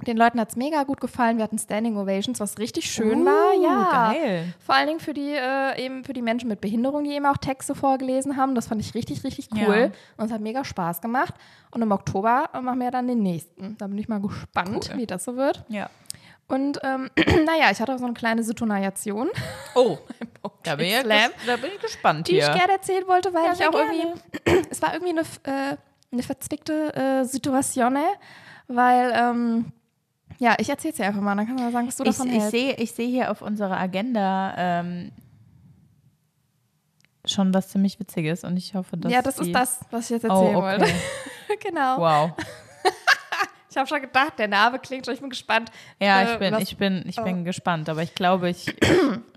Den Leuten hat es mega gut gefallen. Wir hatten Standing Ovations, was richtig schön Uh, war. Ja, geil. Vor allen Dingen für die äh, eben für die Menschen mit Behinderung, die eben auch Texte vorgelesen haben. Das fand ich richtig, richtig cool. Ja. Und es hat mega Spaß gemacht. Und im Oktober machen wir dann den nächsten. Da bin ich mal gespannt, Cool. wie das so wird. Ja. Und ähm, naja, ich hatte auch so eine kleine Situation. Oh, da bin, ich, da bin ich gespannt die hier. ich gerne erzählen wollte, weil Ja, ich auch irgendwie, es war irgendwie eine, äh, eine verzwickte äh, Situation, weil, ähm, ja, ich erzähl's dir einfach mal, dann kannst du mal sagen, was du ich, davon ich hältst. sehe ich sehe hier auf unserer Agenda ähm, schon was ziemlich Witziges und ich hoffe, dass ja, das ist das, was ich jetzt Oh, erzählen okay. wollte. genau. Wow. Ich habe schon gedacht, der Name klingt schon, ich bin gespannt. Ja, äh, ich bin, was- ich bin, ich bin oh. gespannt, aber ich glaube, ich,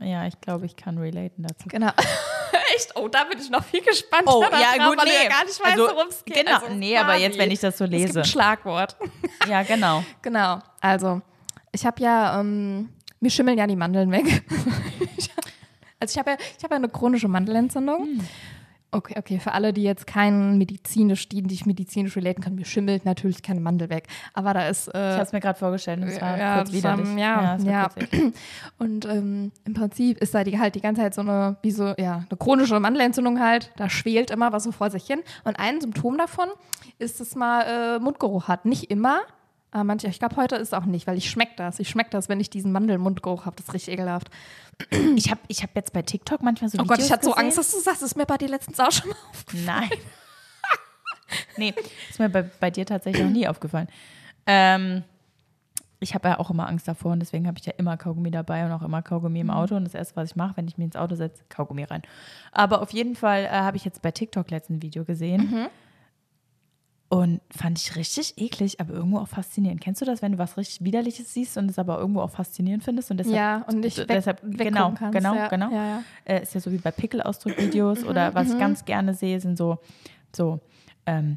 ja, ich glaube, ich kann relaten dazu. Genau. Echt? Oh, da bin ich noch viel gespannt. Oh, ja, gut, weil nee. ja gar nicht weißt, Also, worum es geht. genau, Also, nee, aber jetzt, wenn ich das so Es gibt lese. ein Schlagwort. Ja, genau. Genau. Also, ich habe ja, ähm, mir schimmeln ja die Mandeln weg. also ich habe ja, ich habe ja eine chronische Mandelentzündung. Hm. Okay, okay, für alle, die jetzt keinen medizinisch, die nicht medizinisch relaten können, mir schimmelt natürlich keine Mandel weg. Aber da ist, Ich äh, habe es mir gerade vorgestellt und es war Ja, kurz widerlich. ja, war ja. kurz eklig. und ähm, im Prinzip ist da die halt die ganze Zeit so eine, wie so, ja, eine chronische Mandelentzündung halt. Da schwelt immer was so vor sich hin. Und ein Symptom davon ist, dass man äh, Mundgeruch hat. Nicht immer, aber manche, ich glaube, heute ist auch nicht, weil ich schmecke das. Ich schmecke das, wenn ich diesen Mandelmundgeruch habe. Das ist richtig ekelhaft. Ich habe ich hab jetzt bei TikTok manchmal so Oh Gott, Videos ich hatte so. Angst, dass du sagst, das ist mir bei dir letztens auch schon mal aufgefallen. Nein. nee, ist mir bei, bei dir tatsächlich noch nie aufgefallen. Ähm, ich habe ja auch immer Angst davor und deswegen habe ich ja immer Kaugummi dabei und auch immer Kaugummi im Auto. Und das erste, was ich mache, wenn ich mich ins Auto setze, Kaugummi rein. Aber auf jeden Fall äh, habe ich jetzt bei TikTok letztens ein Video gesehen. Und fand ich richtig eklig, aber irgendwo auch faszinierend. Kennst du das, wenn du was richtig Widerliches siehst und es aber irgendwo auch faszinierend findest? Und deshalb, Ja, und nicht weg- deshalb genau, kannst, genau, ja, genau. ja, ja. Äh, ist ja so wie bei Pickelausdruckvideos oder was ich ganz gerne sehe, sind so, so ähm,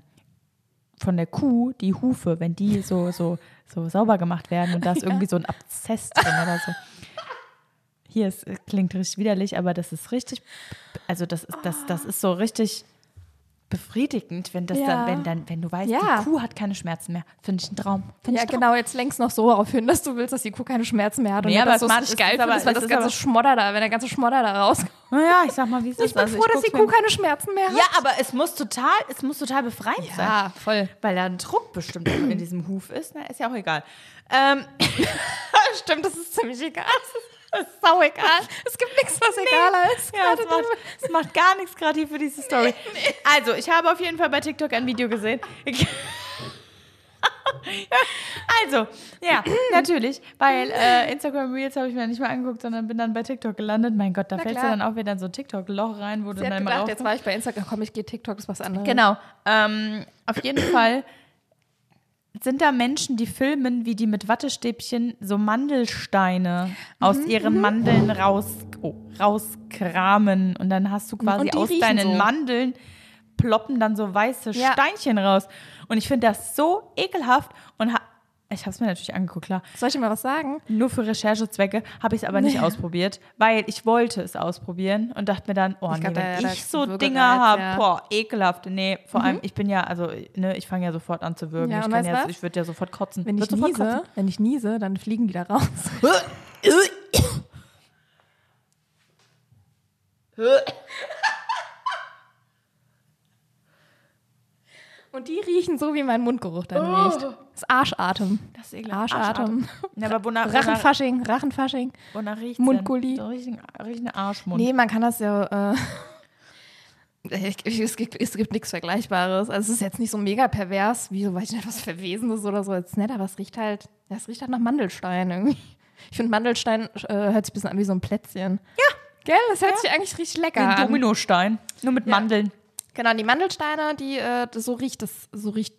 von der Kuh die Hufe, wenn die so, so, so sauber gemacht werden und da ist irgendwie so ein Abszess drin oder so. Hier äh, klingt richtig widerlich, aber das ist richtig, also das ist, das, das ist so richtig befriedigend, wenn das Ja. dann, wenn dann, wenn du weißt, Ja. die Kuh hat keine Schmerzen mehr. Finde ich ein Traum. Find Ja, ich genau, jetzt lenkst noch so darauf hin, dass du willst, dass die Kuh keine Schmerzen mehr hat. Und Nee, ja, aber macht- nicht es geil ist aber- findest, weil das ist ganze Schmodder da, wenn der ganze Schmodder da rauskommt. Naja, ich sag mal, wie ist. Ich bin Also froh, dass die Kuh keine Schmerzen mehr hat. Ja, aber es muss total, es muss total befreiend sein. Ja, voll. Weil da ein Druck bestimmt in diesem Huf ist. Na, ist ja auch egal. Ähm, Stimmt, das ist ziemlich egal. Das ist sau egal. Es gibt nichts, was egaler ist. ja, es macht, es macht gar nichts gerade hier für diese Story. Also, ich habe auf jeden Fall bei TikTok ein Video gesehen. also, ja, natürlich, weil äh, Instagram Reels habe ich mir nicht mal angeguckt, sondern bin dann bei TikTok gelandet. Mein Gott, da Na fällst klar. du dann auch wieder in so ein TikTok-Loch rein, wo du Sie dann hat immer gedacht, raus- jetzt war ich bei Instagram, komm, ich gehe TikTok, ist was anderes. Genau. Ähm, auf jeden Fall sind da Menschen, die filmen, wie die mit Wattestäbchen so Mandelsteine aus Mhm, ihren Mandeln raus, oh, rauskramen. Und dann hast du quasi aus deinen so. Mandeln ploppen dann so weiße Ja. Steinchen raus. Und ich finde das so ekelhaft und ha ich habe es mir natürlich angeguckt, klar. Soll ich dir mal was sagen? Nur für Recherchezwecke habe ich es aber nicht ausprobiert, weil ich wollte es ausprobieren und dachte mir dann, oh Ich nee, glaub, wenn da ich so Dinger habe, ja. boah, ekelhaft. Nee, vor allem, ich bin ja, also, ne, ich fange ja sofort an zu würgen. Ja, ich kann was? ich würde ja sofort kotzen. Wenn ich niese, wenn ich niese, dann fliegen die da raus. Und die riechen so, wie mein Mundgeruch dann riecht. Das ist Arschatem. Das ist ekelhaft. Arschatem. Ja, aber wonach, Rachenfasching, Rachenfasching. wonach riecht's Mundgulli. richtig, richtig Arschmund. Nee, man kann das ja. Äh, es gibt, es gibt nichts Vergleichbares. Also es ist jetzt nicht so mega pervers, wie so, weiß ich nicht, was Verwesenes oder so. Ist nett, aber es riecht halt, ja, es riecht halt nach Mandelstein irgendwie. Ich finde, Mandelstein äh, hört sich ein bisschen an wie so ein Plätzchen. Ja. Gell? Das hört sich eigentlich richtig Wie lecker ein an. Dominostein. Nur mit Mandeln. Genau, die Mandelsteine, die, äh, so riecht das, so riecht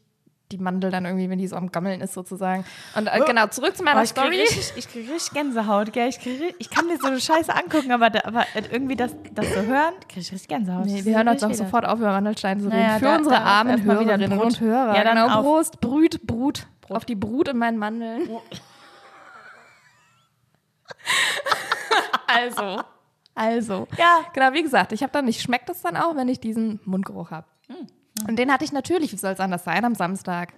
die Mandel dann irgendwie, wenn die so am Gammeln ist sozusagen. Und äh, genau, zurück zu meiner Oh, ich krieg Story. richtig, ich krieg richtig Gänsehaut, gell? Ich, krieg, ri- ich kann mir so eine Scheiße angucken, aber, da, aber irgendwie das, das zu hören, krieg ich richtig Gänsehaut. Nee, wir hören uns auch richtig sofort auf, über Mandelsteine zu reden. Naja, Für da- unsere da armen wieder Hörerinnen Brot. und Hörer. Ja, dann genau, auf. Prost, Brut, Brut. Auf die Brut in meinen Mandeln. also, also. Ja. Genau, wie gesagt, ich habe dann, ich schmeckt es dann auch, wenn ich diesen Mundgeruch habe. Hm, Und den hatte ich natürlich, wie soll es anders sein, am Samstag.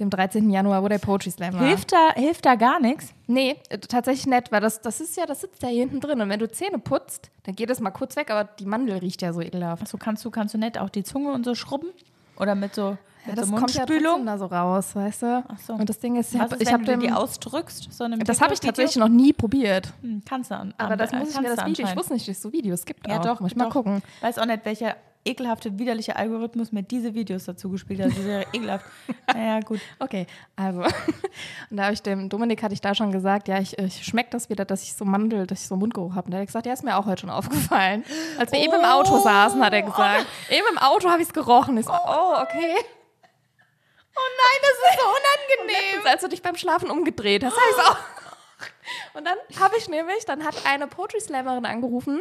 dem 13. Januar, wo der Poetry Slam war. Hilft da, hilft da gar nichts? Nee, äh, tatsächlich nicht, weil das, das ist ja, das sitzt ja hier hinten drin. Und wenn du Zähne putzt, dann geht es mal kurz weg, aber die Mandel riecht ja so ekelhaft. Achso, kannst du, kannst du nicht auch die Zunge und so schrubben? Oder mit so, mit Ja, das so kommt ja da so raus, weißt du? Ach so. Und das Ding ist, ich habe hab du die ausdrückst? So in einem das habe ich tatsächlich noch nie probiert. Hm, kannst du an, Aber das muss ich mir das Video, ich wusste nicht, dass es so Videos gibt. Ja, auch. doch. Muss ich mal gucken. Weiß auch nicht, welcher ekelhafte, widerliche Algorithmus mir diese Videos dazu gespielt hat. Das ist ja ekelhaft. naja, gut. Okay, also. Und da habe ich dem Dominik hatte ich da schon gesagt, ja, ich, ich schmecke das wieder, dass ich so Mandel, dass ich so Mundgeruch habe. Und er hat gesagt, ja, ist mir auch heute schon aufgefallen. Als wir eben im Auto Oh. saßen, hat er gesagt. Eben im Auto habe ich es gerochen. Ich so, oh, okay. Oh nein, das ist so unangenehm. Und als du dich beim Schlafen umgedreht hast, habe ich es auch. Und dann habe ich nämlich, dann hat eine Poetry Slammerin angerufen,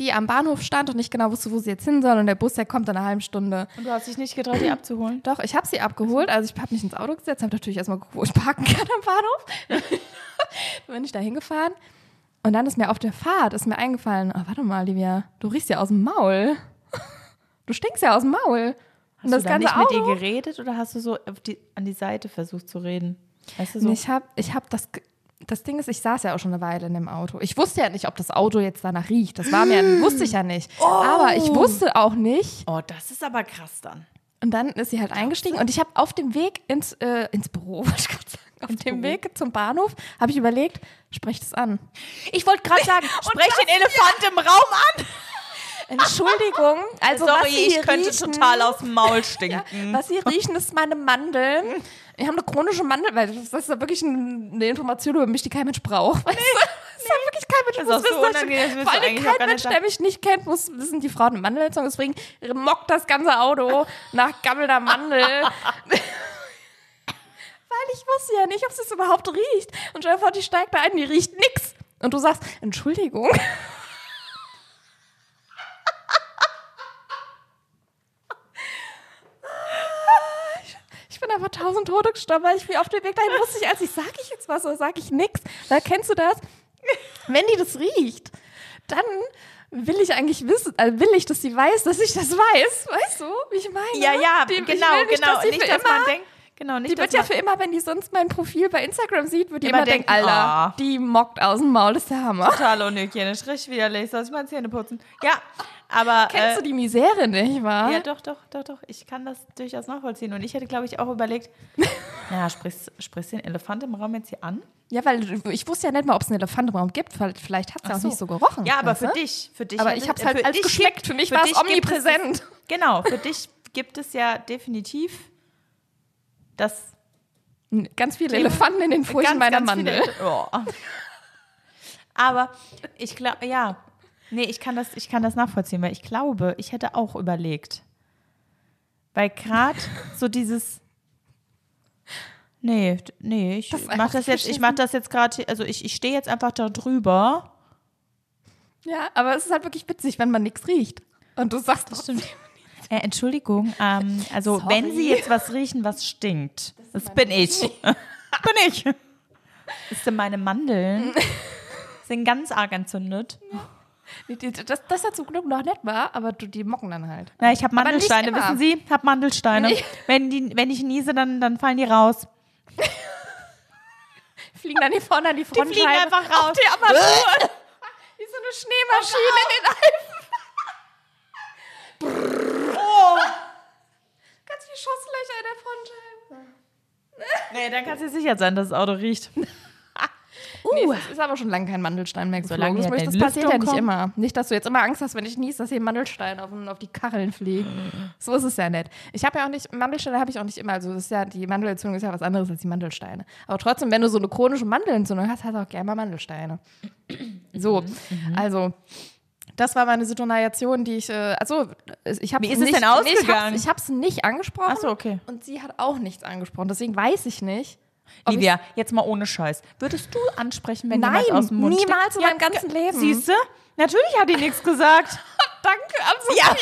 die am Bahnhof stand und nicht genau wusste, wo sie jetzt hin soll. Und der Bus, der kommt in einer halben Stunde. Und du hast dich nicht getraut, die abzuholen? Doch, ich habe sie abgeholt. Also ich habe mich ins Auto gesetzt, habe natürlich erstmal geguckt, wo ich parken kann am Bahnhof. dann bin ich da hingefahren. Und dann ist mir auf der Fahrt ist mir eingefallen, oh, warte mal, Livia, du riechst ja aus dem Maul. Du stinkst ja aus dem Maul. Hast und das du da ganze nicht mit Auto. ihr geredet oder hast du so die, an die Seite versucht zu reden? Weißt du so? Nee, Ich habe ich hab das. Das Ding ist, ich saß ja auch schon eine Weile in dem Auto. Ich wusste ja nicht, ob das Auto jetzt danach riecht. Das war mir, wusste ich ja nicht. Aber ich wusste auch nicht. Oh, das ist aber krass dann. Und dann ist sie halt eingestiegen und ich habe auf dem Weg ins, äh, ins Büro, wollte ich gerade sagen, auf dem Büro. Weg zum Bahnhof, habe ich überlegt, sprech das an. Ich wollte gerade sagen, sprech den Elefant im Raum an. Entschuldigung, also was Sorry, Sie ich könnte riechen, total aus dem Maul ja, stinken. was Sie riechen, ist meine Mandeln. Wir haben eine chronische Mandel, weil das ist ja wirklich ein- eine Information über mich, die kein Mensch braucht. Weißt du? Das ist ja wirklich kein Mensch Das muss so wissen, unangenehm, das willst Vor allem kein Mensch, der mich nicht kennt, muss wissen, die Frau hat eine Mandelentzündung. Deswegen mockt das ganze Auto nach gammelnder Mandel. Weil ich wusste ja nicht, ob es überhaupt riecht. Und stell dir vor, die steigt da ein, die riecht nix. Und du sagst, Entschuldigung. Ich bin einfach tausend Tote gestorben, weil ich mir auf dem Weg dahin wusste ich, als ich sage ich jetzt was oder sage ich nix. Da kennst du das? Wenn die das riecht, dann will ich eigentlich wissen, also will ich, dass sie weiß, dass ich das weiß. Weißt du, wie ich meine? Ja, ja, Die- genau, nicht, genau. Dass sie nicht, dass immer, man denkt, genau, nicht, die wird ja für immer, wenn die sonst mein Profil bei Instagram sieht, wird die Immer immer denken, denken, Alter, ah. die mockt aus dem Maul, das ist der Hammer. total unhygienisch, richtig widerlich, soll ich mal Zähne putzen? Ja, aber Kennst äh, du die Misere nicht, wa? Ja, doch, doch, doch, doch. Ich kann das durchaus nachvollziehen. Und ich hätte, glaube ich, auch überlegt, ja, sprichst, sprichst du den Elefant im Raum jetzt hier an? Ja, weil ich wusste ja nicht mal, ob es einen Elefant im Raum gibt, weil vielleicht hat es ja Ach auch so. nicht so gerochen. Ja, aber für dich, für dich. Aber ich hab's halt für als dich geschmeckt. gibt- Für mich war es omnipräsent. genau, für dich gibt es ja definitiv das Ganz viele Thema- Elefanten in den Furchen meiner ganz viele- Mandel. Oh. Aber ich glaube, ja. Nee, ich kann, das, ich kann das nachvollziehen, weil ich glaube, ich hätte auch überlegt. Weil gerade so dieses. Nee, nee, ich Das mach das jetzt, ich beschissen. mach das jetzt gerade, also ich, ich stehe jetzt einfach da drüber. Ja, aber es ist halt wirklich witzig, wenn man nichts riecht. Und du sagst, das stimmt. Äh, Entschuldigung, ähm, also Sorry. wenn Sie jetzt was riechen, was stinkt, das, bin ich. bin ich. Das sind meine Mandeln. Sind ganz arg entzündet. Das, das ja zum Glück noch nett war, aber du, die mocken dann halt. Na, ich habe Mandelsteine, wissen Sie? Hab Mandelsteine. Nee. Wenn, die, wenn ich niese, dann, dann fallen die raus. Fliegen dann hier vorne an die Die Frontscheibe. fliegen einfach raus. Auf die Armatur. Wie so eine Schneemaschine in den Alpen. Oh. Ganz viele Schusslöcher in der Frontscheibe. Nee, dann kannst du dir sicher sein, dass das Auto riecht. Nee, es ist aber schon lange kein Mandelstein mehr geflogen. Solange das, das passiert ja nicht immer. Nicht, dass du jetzt immer Angst hast, wenn ich nies, dass hier ein Mandelstein auf, auf die Kacheln fliegt. So ist es ja nicht. Ich habe ja auch nicht, Mandelsteine habe ich auch nicht immer. Also das ist ja, die Mandelentzündung ist ja was anderes als die Mandelsteine. Aber trotzdem, wenn du so eine chronische Mandelentzündung hast, hast du auch gerne mal Mandelsteine. So, Mhm, also das war meine Situation, die ich, äh, also ich habe es nicht, denn ausgegangen? Ich habe es nicht angesprochen. Ach so, okay. Und sie hat auch nichts angesprochen. Deswegen weiß ich nicht. Ob Livia, jetzt mal ohne Scheiß. Würdest du ansprechen, wenn Nein, jemand aus dem Mund niemals in meinem ganzen Leben. Siehst du? Natürlich hat die nichts gesagt. Danke, also Ja.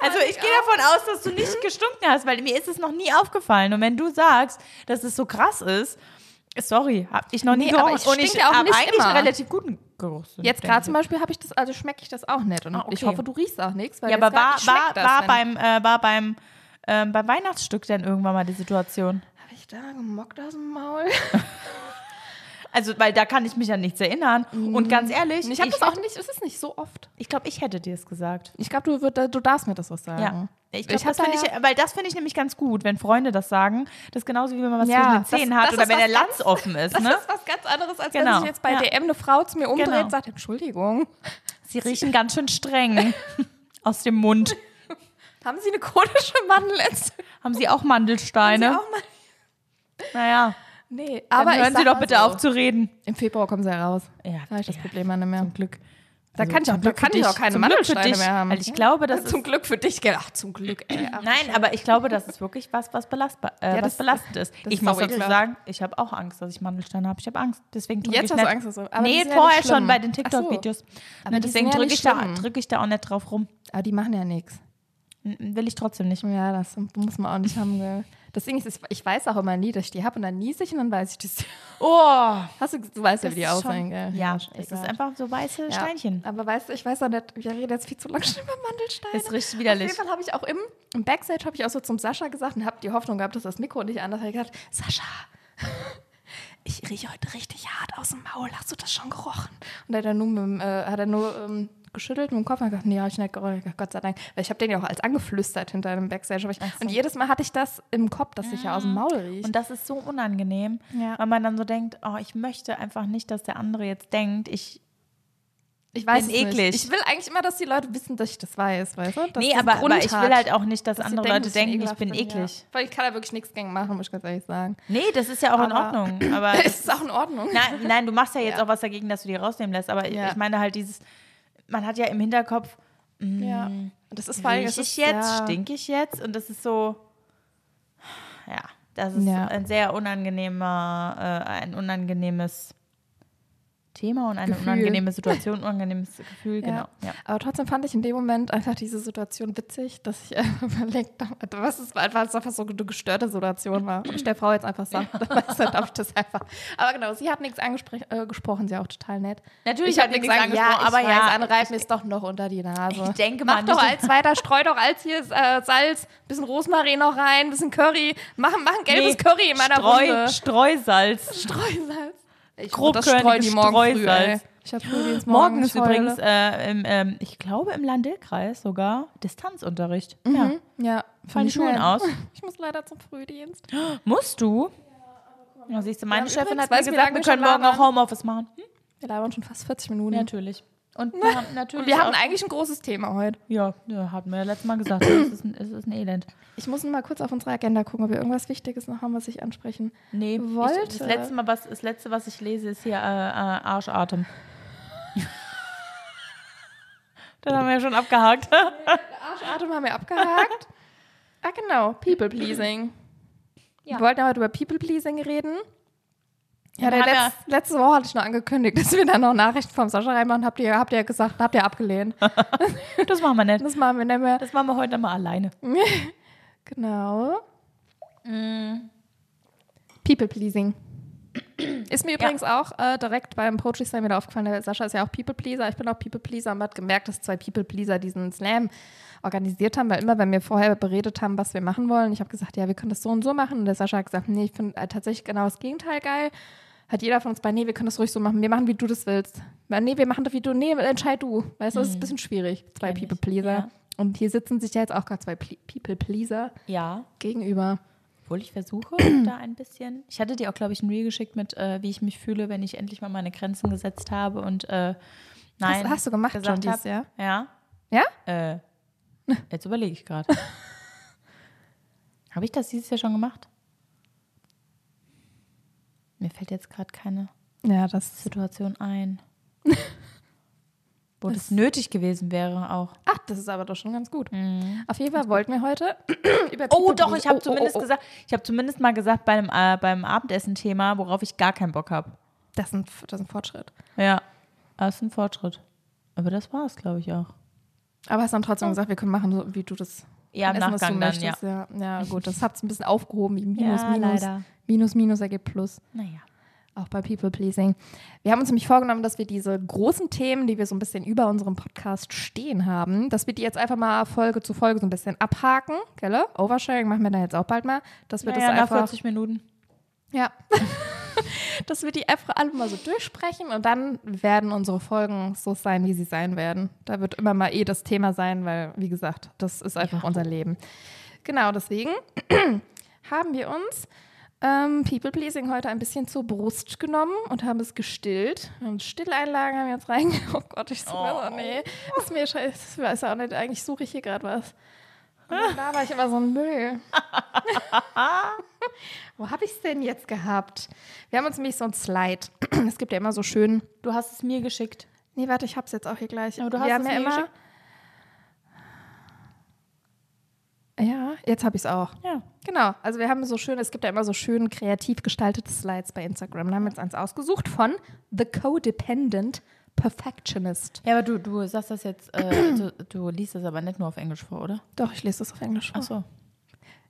Also ich gehe davon aus, dass du nicht gestunken hast, weil mir ist es noch nie aufgefallen. Und wenn du sagst, dass es so krass ist, sorry, hab ich noch nie Nee, aber gerochen. ich Und ich ja habe nicht eigentlich immer. einen relativ guten Geruchssinn. Jetzt gerade ich. zum Beispiel habe ich das, also schmecke ich das auch nicht. Und Ah, okay. ich hoffe, du riechst auch nichts. Weil Ja, aber war, ich war, war beim, äh, war beim, ähm, beim Weihnachtsstück denn irgendwann mal die Situation? Habe ich da gemockt aus dem Maul? Also, weil da kann ich mich an nichts erinnern. Und ganz ehrlich, Ich habe das auch nicht, es ist nicht so oft. Ich glaube, ich hätte dir es gesagt. Ich glaube, du, würd- du darfst mir das was sagen. Ja. Ich glaub, Ich hab das finde da ich, weil das finde ich nämlich ganz gut, wenn Freunde das sagen. Das ist genauso wie wenn man was Ja, zwischen den das- Zähnen das hat oder ist wenn der was Latz ganz- offen ist. Das Ne? ist was ganz anderes, als wenn Genau. sich jetzt bei Ja. DM eine Frau zu mir umdreht Genau. und sagt, Entschuldigung, Sie riechen ganz schön streng aus dem Mund. Haben Sie eine chronische Mandelentzündung? Haben Sie auch Mandelsteine? Auch mal- Naja, Nee, aber dann hören Sie doch bitte so, auf zu reden. Im Februar kommen sie ja raus. Ja, Da habe ich das ja, Problem nicht mehr. Zum Glück. Da Also kann ich auch, zum da kann ich auch keine Zum Mandelsteine mehr haben. Weil ich glaube, das zum ist Glück für dich. gell? Ach, zum Glück, ey. Ach, Nein, aber ich glaube, das ist wirklich was, was, belastbar, äh, Ja, was das- belastend ist. das Ich ist muss dazu ekelhaft. sagen, ich habe auch Angst, dass ich Mandelsteine habe. Ich habe Angst. Deswegen drücke Jetzt ich hast nicht. du Angst, du- aber nee, ja vorher schon bei den so. TikTok-Videos. Aber die deswegen ja drücke ich, da, drück ich da auch nicht drauf rum. aber die machen ja nichts. Will ich trotzdem nicht. Ja, das muss man auch nicht haben. Gell? Das Ding ist, ich weiß auch immer nie, dass ich die habe und dann niese ich und dann weiß ich das. Oh, Hast du, du weißt ja, wie die aussehen, gell? Ja, es ist einfach so weiße Ja, Steinchen. Aber weißt du, ich weiß auch nicht, wir reden jetzt viel zu lange schon über Mandelsteine. Ist richtig Auf widerlich. jeden Fall habe ich auch im, im Backstage habe ich auch so zum Sascha gesagt und habe die Hoffnung gehabt, dass das Mikro nicht anders hat. Ich gesagt, Sascha, ich rieche heute richtig hart aus dem Maul. Hast du das schon gerochen? Und hat er nur, mit, äh, hat er nur ähm, geschüttelt mit dem Kopf und gesagt, nee, habe ich nicht. Ich gesagt, Gott sei Dank. Weil ich habe den ja auch als angeflüstert hinter einem Backstage. Ich, Und jedes Mal hatte ich das im Kopf, dass ich ja aus dem Maul rieche. Und das ist so unangenehm, Ja. weil man dann so denkt, oh, ich möchte einfach nicht, dass der andere jetzt denkt, ich. Ich weiß bin eklig. Nicht. Ich will eigentlich immer, dass die Leute wissen, dass ich das weiß, weißt du? Dass nee, aber, aber ich will halt auch nicht, dass, dass andere Leute denken, ich bin Ja. eklig. Weil ich kann da wirklich nichts gegen machen, muss ich ganz ehrlich sagen. Nee, das ist ja auch in Aber- Ordnung. Aber Es ist auch in Ordnung. nein, nein, du machst ja jetzt Ja. auch was dagegen, dass du die rausnehmen lässt. Aber Ja. ich meine halt dieses, man hat ja im Hinterkopf, Ja. Und das ist vor allem, riech ich jetzt, ja, stink ich jetzt? Und das ist so, ja, das ist Ja. ein sehr unangenehmer, äh, ein unangenehmes Thema und eine Gefühl. unangenehme Situation, unangenehmes Gefühl, Ja. genau. Ja. Aber trotzdem fand ich in dem Moment einfach diese Situation witzig, dass ich einfach überlegt habe, was ist einfach, es einfach so eine gestörte Situation war. Ich der Frau jetzt einfach sage, dann weiß dann darf ich das einfach. Aber genau, sie hat nichts angesprochen, äh, gesprochen, sie auch total nett. Natürlich ich hat nichts angesprochen, ja, aber aber ja, ja, andere reiben es doch noch unter die Nase. Ich denke Mach mal, doch nicht- als weiter, streu doch als hier äh, Salz, bisschen Rosmarin noch rein, bisschen Curry, mach, mach ein gelbes Nee, Curry in meiner Streu, Runde. Streusalz. Streusalz. Ich Grobkörniges streuen die morgen früh, ey. Ich habe Frühdienst Morgen morgen. ist übrigens, äh, im, ähm, ich glaube, im Landil-Kreis sogar Distanzunterricht. Ja. Ja, Fallen die Schulen aus? Ich muss leider zum Frühdienst. Musst du? Ja, siehst du, meine Ja, Chefin hat mir gesagt, wir können morgen auch? Homeoffice machen. Hm? Wir labern schon fast 40 Minuten. Natürlich. Und wir haben natürlich Und wir hatten auch, eigentlich ein großes Thema heute. ja, ja, hatten wir ja letztes Mal gesagt, es ist, ein, es ist ein Elend. Ich muss mal kurz auf unsere Agenda gucken, ob wir irgendwas Wichtiges noch haben, was ich ansprechen Nee, ich, wollte. das, letzte Mal, was, das letzte, was ich lese, ist hier äh, äh, Arschatem. das haben wir ja schon abgehakt. Arschatem haben wir abgehakt. ah, genau. People-Pleasing. Ja. Wir wollten ja heute über People-Pleasing reden. Ja, Ja, der wir haben letz, letzte Woche hatte ich noch angekündigt, dass wir dann noch Nachrichten vom Sascha reinmachen. Habt ihr, habt ihr gesagt, habt ihr abgelehnt. Das machen wir nicht. Das machen wir nicht mehr. Das machen wir heute mal alleine. Genau. Mm. People-Pleasing. Ist mir übrigens auch äh, direkt beim Poetry Slam wieder aufgefallen, der Sascha ist ja auch People-Pleaser, ich bin auch People-Pleaser und man hat gemerkt, dass zwei People-Pleaser diesen Slam organisiert haben, weil immer, wenn wir vorher beredet haben, was wir machen wollen, ich habe gesagt, ja, wir können das so und so machen und der Sascha hat gesagt, nee, ich finde äh, tatsächlich genau das Gegenteil geil. Hat jeder von uns bei, nee, wir können das ruhig so machen, wir machen, wie du das willst. Nee, wir machen das, wie du, nee, entscheid du. Weißt du, das ist ein bisschen schwierig, zwei Kenn ich, People-Pleaser. ja. Und hier sitzen sich ja jetzt auch gerade zwei Ple- People-Pleaser Ja. gegenüber. Obwohl ich versuche, da ein bisschen. Ich hatte dir auch, glaube ich, ein Reel geschickt mit, äh, wie ich mich fühle, wenn ich endlich mal meine Grenzen gesetzt habe und äh, nein. Hast, hast du gemacht schon dieses hab. Jahr? Ja. Ja? Äh, jetzt überlege ich gerade. habe ich das dieses Jahr schon gemacht? Mir fällt jetzt gerade keine Ja, das. Situation ein. Wo das nötig gewesen wäre auch. Ach, das ist aber doch schon ganz gut. Auf jeden Fall wollten wir heute über Oh, doch, ich habe Pleasing- zumindest oh, oh, oh. gesagt, ich habe zumindest mal gesagt beim, äh, beim Abendessen-Thema, worauf ich gar keinen Bock habe. Das ist, ein, das ist ein Fortschritt. Ja, das ist ein Fortschritt. Aber das war es, glaube ich, auch. Aber hast dann trotzdem gesagt, wir können machen, so wie du das Ja, im essen, Nachgang dann, ja. möchtest. Ja. ja, gut, das hat es ein bisschen aufgehoben. wie Minus, Ja, Minus. leider. Minus, Minus ergibt Plus. Naja. auch bei People Pleasing. Wir haben uns nämlich vorgenommen, dass wir diese großen Themen, die wir so ein bisschen über unserem Podcast stehen haben, dass wir die jetzt einfach mal Folge zu Folge so ein bisschen abhaken. Gell? Oversharing machen wir dann jetzt auch bald mal. Dass wir naja, das nach einfach. 40 Minuten. Ja. dass wir die einfach alle mal so durchsprechen und dann werden unsere Folgen so sein, wie sie sein werden. Da wird immer mal eh das Thema sein, weil, wie gesagt, das ist einfach Ja. unser Leben. Genau, deswegen haben wir uns ähm, People Pleasing heute ein bisschen zur Brust genommen und haben es gestillt. Und Stilleinlagen haben wir jetzt rein. Oh Gott, ich so, Oh. oh. nee, ist mir scheiße. Ich weiß auch nicht, eigentlich suche ich hier gerade was. Und da war ich immer so ein Müll. Wo habe ich es denn jetzt gehabt? Wir haben uns nämlich so ein Slide. Es gibt ja immer so schön. Du hast es mir geschickt. Nee, warte, ich hab's jetzt auch hier gleich. Aber du Wir hast haben es ja mir immer. geschickt? Ja, jetzt habe ich es auch. Ja. Genau, also wir haben so schön, es gibt ja immer so schön kreativ gestaltete Slides bei Instagram. Da haben wir jetzt eins ausgesucht von The Codependent Perfectionist. Ja, aber du, du sagst das jetzt, äh, du, du liest das aber nicht nur auf Englisch vor, oder? Doch, ich lese das auf Englisch vor. Ach so.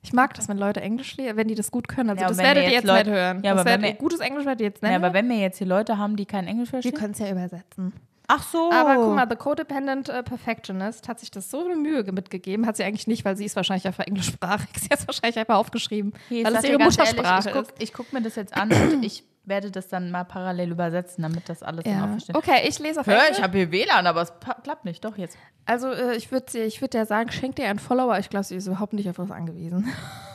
Ich mag das, wenn Leute Englisch lesen, wenn die das gut können. Also Ja, das werdet wir ihr jetzt jetzt Leute- nicht hören. Ja, das aber wenn werdet, wir- gutes Englisch werdet ihr jetzt nicht Ja, aber wenn wir jetzt hier Leute haben, die kein Englisch Wir verstehen. können es ja übersetzen. Ach so. Aber guck mal, The Codependent äh, Perfectionist hat sich das so eine Mühe ge- mitgegeben. Hat sie eigentlich nicht, weil sie ist wahrscheinlich einfach englischsprachig. Sie hat es wahrscheinlich einfach aufgeschrieben, ich weil es ihre ganz ehrlich, Muttersprache ich guck, ist. ich guck mir das jetzt an und ich werde das dann mal parallel übersetzen, damit das alles dann auch Ja. versteht. Okay, ich lese auf Hör, Englisch. ich habe hier WLAN, aber es klappt nicht. Doch, jetzt. Also äh, ich würde ich würd ja sagen, schenkt ihr einen Follower. Ich glaube, sie ist überhaupt nicht auf was angewiesen.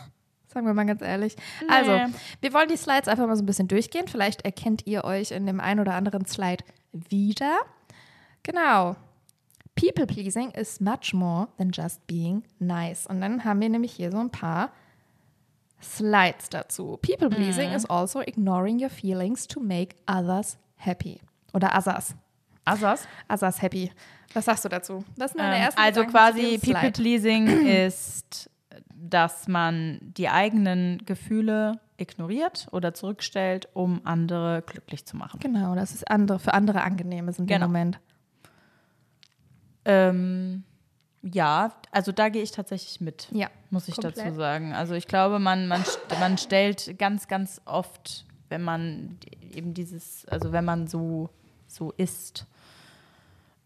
Sagen wir mal ganz ehrlich. Also, wir wollen die Slides einfach mal so ein bisschen durchgehen. Vielleicht erkennt ihr euch in dem einen oder anderen Slide wieder. Genau. People pleasing is much more than just being nice. Und dann haben wir nämlich hier so ein paar Slides dazu. People pleasing is also ignoring your feelings to make others happy. Oder others. Asas. Others happy. Was sagst du dazu? Das sind meine Ähm, ersten also Gedanken quasi diesem Slide. People-Pleasing ist, dass man die eigenen Gefühle ignoriert oder zurückstellt, um andere glücklich zu machen. Genau, das ist andere, für andere angenehm ist in dem Genau. Moment. Ähm, ja, also da gehe ich tatsächlich mit. Ja, muss ich komplett. dazu sagen. Also ich glaube, man, man, man stellt ganz, ganz oft, wenn man eben dieses, also wenn man so, so ist,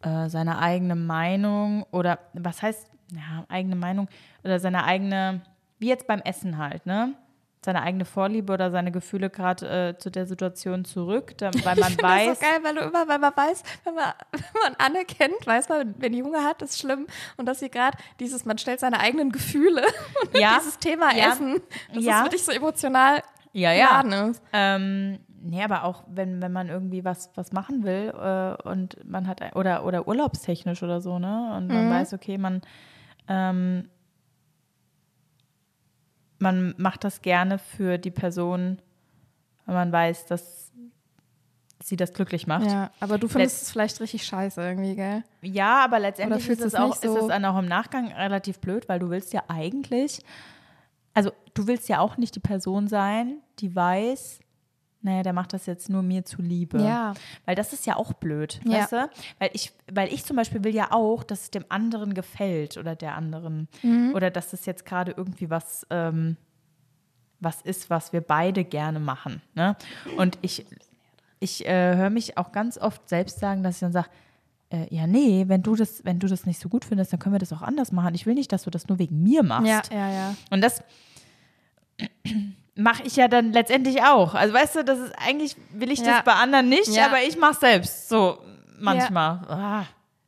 äh, seine eigene Meinung oder was heißt, ja, eigene Meinung oder seine eigene, wie jetzt beim Essen halt, ne? Seine eigene Vorliebe oder seine Gefühle gerade äh, zu der Situation zurück, da, weil man Ich weiß, das so geil, weil du immer, weil man weiß, wenn man, wenn man Anne kennt, weiß man, wenn die Hunger hat, ist schlimm. Und dass sie gerade dieses, man stellt seine eigenen Gefühle und Ja. dieses Thema Ja. Essen, das Ja. ist wirklich so emotional ja, ja. ist. Ähm, nee, aber auch wenn, wenn man irgendwie was, was machen will äh, und man hat oder, oder urlaubstechnisch oder so, ne? Und man weiß, okay, man, ähm, man macht das gerne für die Person, weil man weiß, dass sie das glücklich macht. Ja, aber du findest es vielleicht richtig scheiße irgendwie, gell? Ja, aber letztendlich ist es, auch, nicht ist so? es dann auch im Nachgang relativ blöd, weil du willst ja eigentlich, also du willst ja auch nicht die Person sein, die weiß, naja, der macht das jetzt nur mir zuliebe. Ja. Weil das ist ja auch blöd, Ja. weißt du? Weil ich, weil ich zum Beispiel will ja auch, dass es dem anderen gefällt oder der anderen. Mhm. Oder dass das jetzt gerade irgendwie was, ähm, was ist, was wir beide gerne machen. Ne? Und ich, ich äh, höre mich auch ganz oft selbst sagen, dass ich dann sage, äh, ja, nee, wenn du das, wenn du das nicht so gut findest, dann können wir das auch anders machen. Ich will nicht, dass du das nur wegen mir machst. Ja, ja, ja. Und das mache ich ja dann letztendlich auch. Also weißt du, das ist eigentlich, will ich Ja. das bei anderen nicht, Ja. aber ich mache selbst so manchmal. Ah.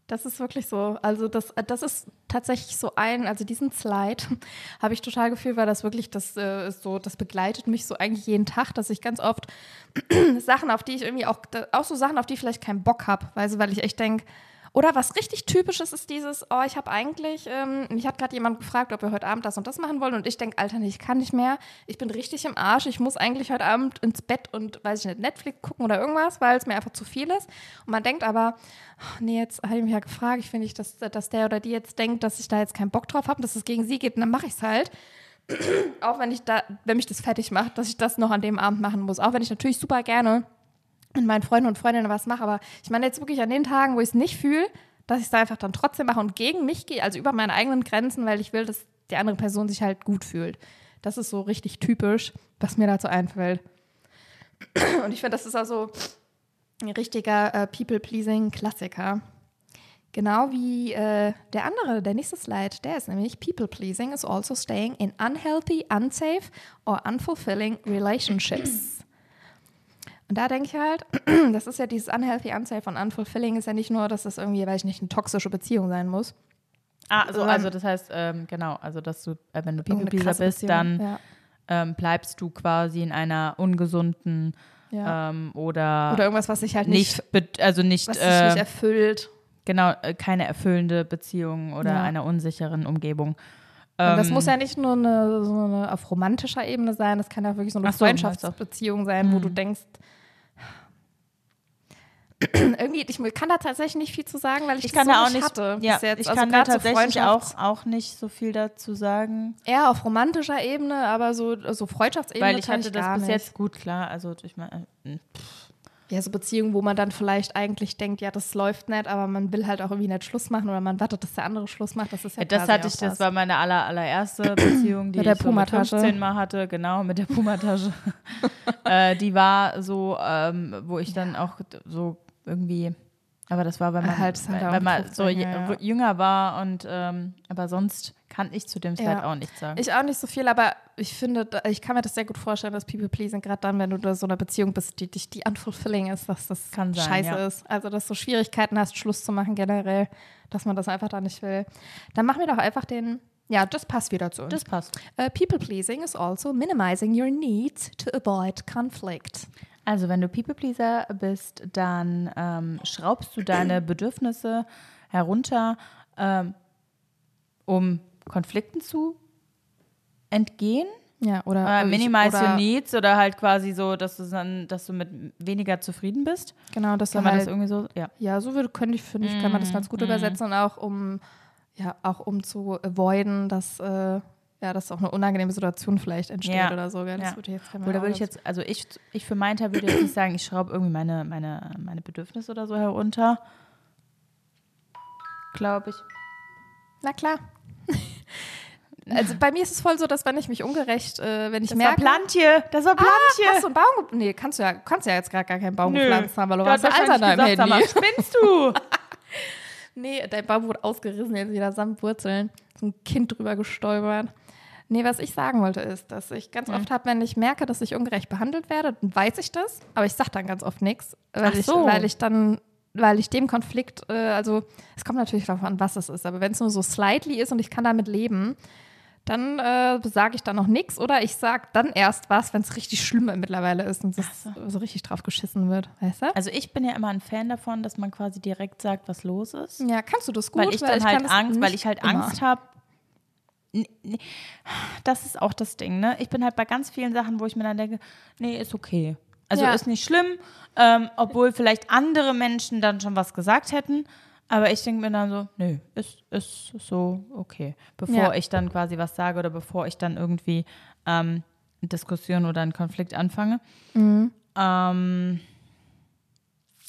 Das ist wirklich so. Also das, das ist tatsächlich so ein, also diesen Slide habe ich total gefühlt, weil das wirklich, das äh, ist so, das begleitet mich so eigentlich jeden Tag, dass ich ganz oft Sachen, auf die ich irgendwie auch, auch so Sachen, auf die ich vielleicht keinen Bock habe, weil, weil ich echt denke, oder was richtig typisches ist dieses, oh, ich habe eigentlich, ähm, mich hat gerade jemand gefragt, ob wir heute Abend das und das machen wollen und ich denke, Alter, nee, ich kann nicht mehr, ich bin richtig im Arsch, ich muss eigentlich heute Abend ins Bett und, weiß ich nicht, Netflix gucken oder irgendwas, weil es mir einfach zu viel ist. Und man denkt aber, oh, nee, jetzt habe ich mich ja gefragt, ich finde nicht, dass, dass der oder die jetzt denkt, dass ich da jetzt keinen Bock drauf habe, dass es gegen sie geht und dann mache ich es halt. auch wenn ich da, wenn mich das fertig macht, dass ich das noch an dem Abend machen muss. Auch wenn ich natürlich super gerne mit meinen Freunden und Freundinnen was mache. Aber ich meine jetzt wirklich an den Tagen, wo ich es nicht fühle, dass ich es da einfach dann trotzdem mache und gegen mich gehe, also über meine eigenen Grenzen, weil ich will, dass die andere Person sich halt gut fühlt. Das ist so richtig typisch, was mir dazu einfällt. Und ich finde, das ist also ein richtiger äh, People-Pleasing-Klassiker. Genau wie äh, der andere, der nächste Slide, der ist nämlich People-Pleasing is also staying in unhealthy, unsafe or unfulfilling relationships. Und da denke ich halt, das ist ja dieses unhealthy, unsafe und unfulfilling ist ja nicht nur, dass das irgendwie, weiß ich nicht, eine toxische Beziehung sein muss. Ah, also, Sondern- also das heißt, ähm, genau, also dass du, äh, wenn du People-Pleaser krasse bist, Beziehung, dann ja. ähm, bleibst du quasi in einer ungesunden Ja. ähm, oder, Oder irgendwas, was sich halt nicht, nicht, also nicht, was sich nicht äh, erfüllt. genau, äh, keine erfüllende Beziehung oder Ja. einer unsicheren Umgebung. Und das Ähm, muss ja nicht nur eine, so eine auf romantischer Ebene sein, das kann ja wirklich so eine so, Hm. Freundschaftsbeziehung sein, wo du denkst, irgendwie, ich kann da tatsächlich nicht viel zu sagen, weil ich, ich das kann so da auch nicht hatte. ja, bis jetzt. ich Also kann da tatsächlich auch, auch nicht so viel dazu sagen, Eher auf romantischer Ebene, aber so, so Freundschaftsebene weil ich hatte das gar bis nicht. jetzt gut klar. Also ich meine, äh, Ja, so Beziehungen, wo man dann vielleicht eigentlich denkt, ja, das läuft nicht, aber man will halt auch irgendwie nicht Schluss machen oder man wartet, dass der andere Schluss macht. Das ist ja das quasi hatte auch ich, das war meine aller, allererste Beziehung, die Mit der ich so mit Pumatasche. 15 Mal hatte, genau, mit der Pumatasche. äh, die war so, ähm, wo ich dann auch so irgendwie, aber das war, weil man Halt, weil, man 15, so ja, ja. jünger war und ähm, aber sonst kann ich zu dem Slide Ja. auch nichts sagen. Ich auch nicht so viel, aber ich finde, da- ich kann mir das sehr gut vorstellen, dass People Pleasing, gerade dann, wenn du in so einer Beziehung bist, die dich die unfulfilling ist, dass das Kann sein, scheiße ist. Also, dass du Schwierigkeiten hast, Schluss zu machen generell, dass man das einfach da nicht will. Dann machen wir doch einfach den, ja, das passt wieder zu uns. das passt. Uh, People Pleasing is also minimizing your needs to avoid conflict. Also, wenn du People-Pleaser bist, dann ähm, schraubst du deine Bedürfnisse herunter, ähm, um Konflikten zu entgehen. Ja, oder Äh, minimize oder, your needs oder halt quasi so, dass du dann, dass du mit weniger zufrieden bist. Genau, dass Kann man halt, das irgendwie so, ja. Ja, so würde, könnte ich, finde ich, kann man das ganz Mhm. gut übersetzen und auch um, ja, auch um zu avoiden, dass, äh, ja, dass auch eine unangenehme Situation vielleicht entsteht Ja. oder so. Gell? Das Ja. würde jetzt Oder würde ich jetzt, also ich, ich für meinen Teil würde jetzt nicht sagen, ich schraube irgendwie meine, meine, meine Bedürfnisse oder so herunter. Glaube ich. Na klar. also bei mir ist es voll so, dass wenn ich mich ungerecht, äh, wenn ich Das war merke. Plantje, das war Ah, Plantje. hast du einen Baum? Nee, kannst du ja, kannst ja jetzt gar, gar keinen Baum Nö. gepflanzt haben, weil du warst hast ja eins an deinem Handy. sag mal, spinnst du? Nee, dein Baum wurde ausgerissen, jetzt wieder samt Wurzeln. So ein Kind drüber gestolpert. Nee, was ich sagen wollte ist, dass ich ganz oft habe, wenn ich merke, dass ich ungerecht behandelt werde, dann weiß ich das, aber ich sage dann ganz oft nichts, weil, Ach ich, so. weil ich dann, weil ich dem Konflikt, äh, also es kommt natürlich darauf an, was es ist, aber wenn es nur so slightly ist und ich kann damit leben, dann äh, sage ich dann noch nichts oder ich sage dann erst was, wenn es richtig schlimm mittlerweile ist und es so. richtig drauf geschissen wird, weißt du? Also ich bin ja immer ein Fan davon, dass man quasi direkt sagt, was los ist. Ja, kannst du das gut? weil ich dann kann halt Angst, weil ich halt immer. Angst habe. Das ist auch das Ding, ne? Ich bin halt bei ganz vielen Sachen, wo ich mir dann denke, nee, ist okay. Also Ja. ist nicht schlimm, ähm, obwohl vielleicht andere Menschen dann schon was gesagt hätten. Aber ich denke mir dann so, nö, ist, ist so okay. Bevor Ja. ich dann quasi was sage oder bevor ich dann irgendwie ähm, eine Diskussion oder einen Konflikt anfange. Mhm. Ähm,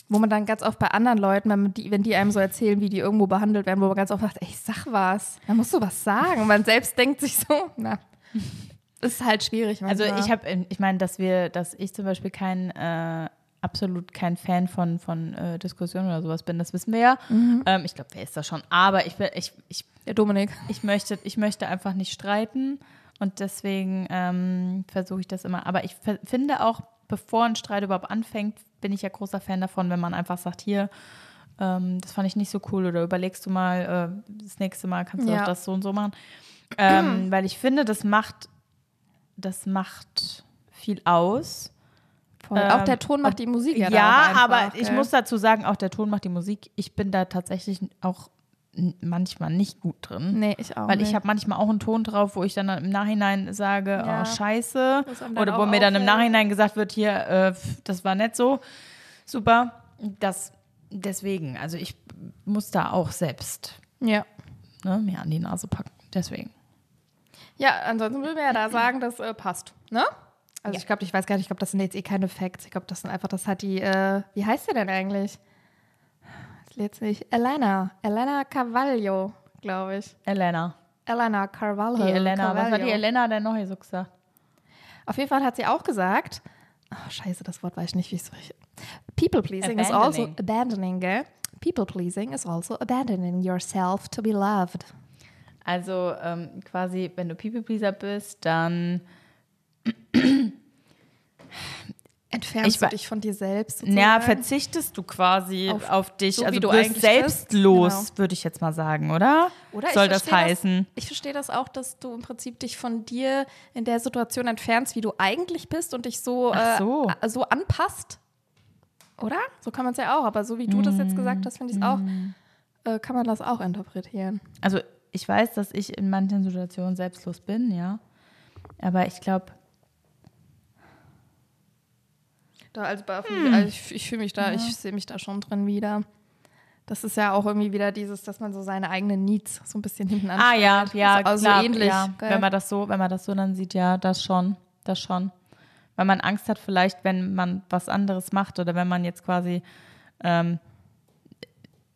Wo man dann ganz oft bei anderen Leuten, wenn, man die, wenn die einem so erzählen, wie die irgendwo behandelt werden, wo man ganz oft sagt, ey, sag was. Da musst du was sagen. Man selbst denkt sich so, na, ist halt schwierig. Also manchmal. ich habe, ich meine, dass wir, dass ich zum Beispiel kein äh, absolut kein Fan von von äh, Diskussionen oder sowas bin, das wissen wir ja. Ähm, ich glaube, wer ist das schon? Aber ich bin, ich, ich, Der Dominik. ich möchte, ich möchte einfach nicht streiten und deswegen ähm, versuche ich das immer. Aber ich f- finde auch, bevor ein Streit überhaupt anfängt, bin ich ja großer Fan davon, wenn man einfach sagt, hier, ähm, das fand ich nicht so cool oder überlegst du mal, äh, das nächste Mal kannst du Ja. doch das so und so machen. Ähm, weil ich finde, das macht, das macht viel aus. Ähm, auch der Ton macht die Musik ja, Ja, auch einfach, aber ich gell? muss dazu sagen, auch der Ton macht die Musik. Ich bin da tatsächlich auch manchmal nicht gut drin. Nee, ich auch Weil ich habe manchmal auch einen Ton drauf, wo ich dann im Nachhinein sage, Ja. oh scheiße. Oder wo mir dann im. Nachhinein gesagt wird, hier, äh, das war nicht so. Super. Das deswegen, also ich muss da auch selbst Ja. ne, mir an die Nase packen. Deswegen. Ja, ansonsten würden wir ja da sagen, das äh, passt. Ne? Also ich glaube, ich weiß gar nicht, ich glaube, das sind jetzt eh keine Facts. Ich glaube, das sind einfach, das hat die, äh, wie heißt sie denn eigentlich? Lädt sich. Elena. Elena Carvalho, glaube ich. Elena. Elena Carvalho. Die Elena. Was hat die Carvalho. Elena denn noch hier so gesagt? Auf jeden Fall hat sie auch gesagt, Oh, scheiße, das Wort weiß ich nicht, wie ich es richtig. People pleasing is also Abandoning. gell? People pleasing is also abandoning yourself to be loved. Also ähm, quasi, wenn du People-Pleaser bist, dann Entfernst Ich du dich von dir selbst? ja, sozusagen? verzichtest du quasi auf, Auf- dich. so also du bist selbstlos, bist. würde ich jetzt mal sagen, oder? Oder Soll das heißen? ich verstehe das auch, dass du im Prinzip dich von dir in der Situation entfernst, wie du eigentlich bist und dich so, Ach so. Äh, so anpasst. Oder? So kann man es ja auch. Aber so wie du das jetzt gesagt hast, finde ich es auch, Mm. äh, kann man das auch interpretieren. Also ich weiß, dass ich in manchen Situationen selbstlos bin, ja. Aber ich glaube, Da, also, Hm. also ich, ich fühle mich da, ich sehe mich da schon drin wieder. Das ist ja auch irgendwie wieder dieses, dass man so seine eigenen Needs so ein bisschen hinten ah ja, ja, also klar, ähnlich. ja. Wenn man das so, wenn man das so dann sieht, ja, das schon, das schon. Weil man Angst hat, vielleicht, wenn man was anderes macht oder wenn man jetzt quasi ähm,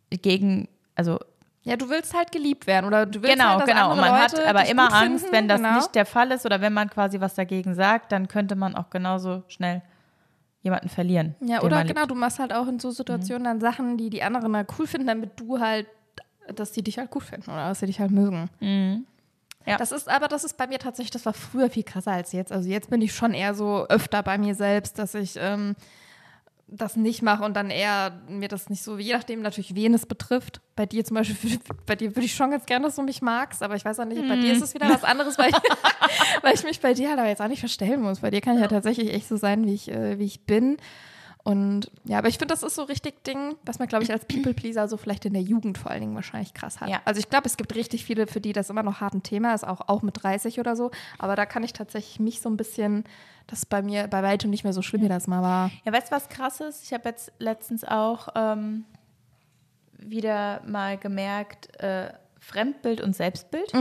gegen, also ja, du willst halt geliebt werden oder du willst genau, halt, dass genau. Und andere man Leute hat aber immer Angst, finden, wenn das genau. nicht der Fall ist oder wenn man quasi was dagegen sagt, dann könnte man auch genauso schnell jemanden verlieren. Ja, oder genau, liebt. du machst halt auch in so Situationen dann Sachen, die die anderen mal cool finden, damit du halt, dass die dich halt gut finden oder dass sie dich halt mögen. Mhm. Ja. Das ist aber, das ist bei mir tatsächlich, das war früher viel krasser als jetzt. Also jetzt bin ich schon eher so öfter bei mir selbst, dass ich ähm, das nicht mache und dann eher mir das nicht so, je nachdem natürlich, wen es betrifft. Bei dir zum Beispiel, bei dir würde ich schon ganz gerne, dass du mich magst, aber ich weiß auch nicht, bei dir ist es wieder was anderes, weil ich, weil ich mich bei dir halt aber jetzt auch nicht verstellen muss. Bei dir kann ich ja tatsächlich echt so sein, wie ich, äh, wie ich bin. Und ja, aber ich finde, das ist so richtig Ding, was man, glaube ich, als People-Pleaser so vielleicht in der Jugend vor allen Dingen wahrscheinlich krass hat. Ja. Also ich glaube, es gibt richtig viele, für die das immer noch hart ein Thema ist, auch, auch mit 30 oder so. Aber da kann ich tatsächlich mich so ein bisschen, das ist bei mir bei weitem nicht mehr so schlimm, wie das mal war. Ja, weißt du, was krass ist? Ich habe jetzt letztens auch ähm, wieder mal gemerkt, äh, Fremdbild und Selbstbild.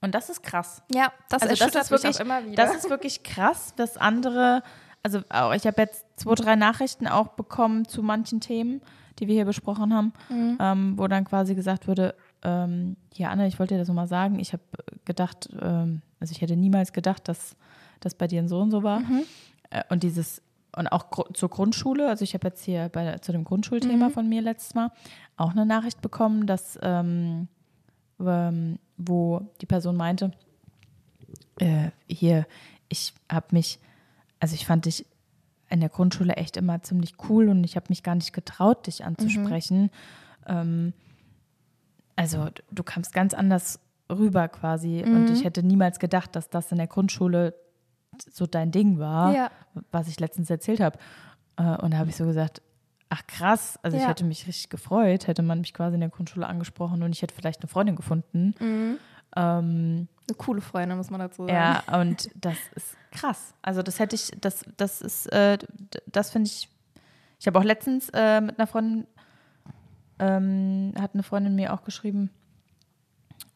Und das ist krass. Ja, das Also das ist wirklich, auch immer wieder. das ist wirklich krass, dass andere, also auch, ich habe jetzt zwei, drei Nachrichten auch bekommen zu manchen Themen, die wir hier besprochen haben, Mhm. ähm, wo dann quasi gesagt wurde, ähm, ja Anne, ich wollte dir das nochmal sagen, ich habe gedacht, ähm, also ich hätte niemals gedacht, dass das bei dir ein so und so war. Mhm. Äh, und dieses, und auch gru- zur Grundschule, also ich habe jetzt hier bei, zu dem Grundschulthema Mhm. von mir letztes Mal auch eine Nachricht bekommen, dass ähm, ähm, wo die Person meinte, äh, hier, ich habe mich, also ich fand dich in der Grundschule echt immer ziemlich cool und ich habe mich gar nicht getraut, dich anzusprechen. Ähm, also du kamst ganz anders rüber quasi und ich hätte niemals gedacht, dass das in der Grundschule so dein Ding war, Ja. was ich letztens erzählt habe. Äh, und da habe ich so gesagt, ach krass, also ich Ja. hätte mich richtig gefreut, hätte man mich quasi in der Grundschule angesprochen und ich hätte vielleicht eine Freundin gefunden. Ähm, Eine coole Freundin, muss man dazu sagen. ja, und das ist krass. Also das hätte ich, das, das ist, äh, das finde ich. Ich habe auch letztens äh, mit einer Freundin, ähm, hat eine Freundin mir auch geschrieben,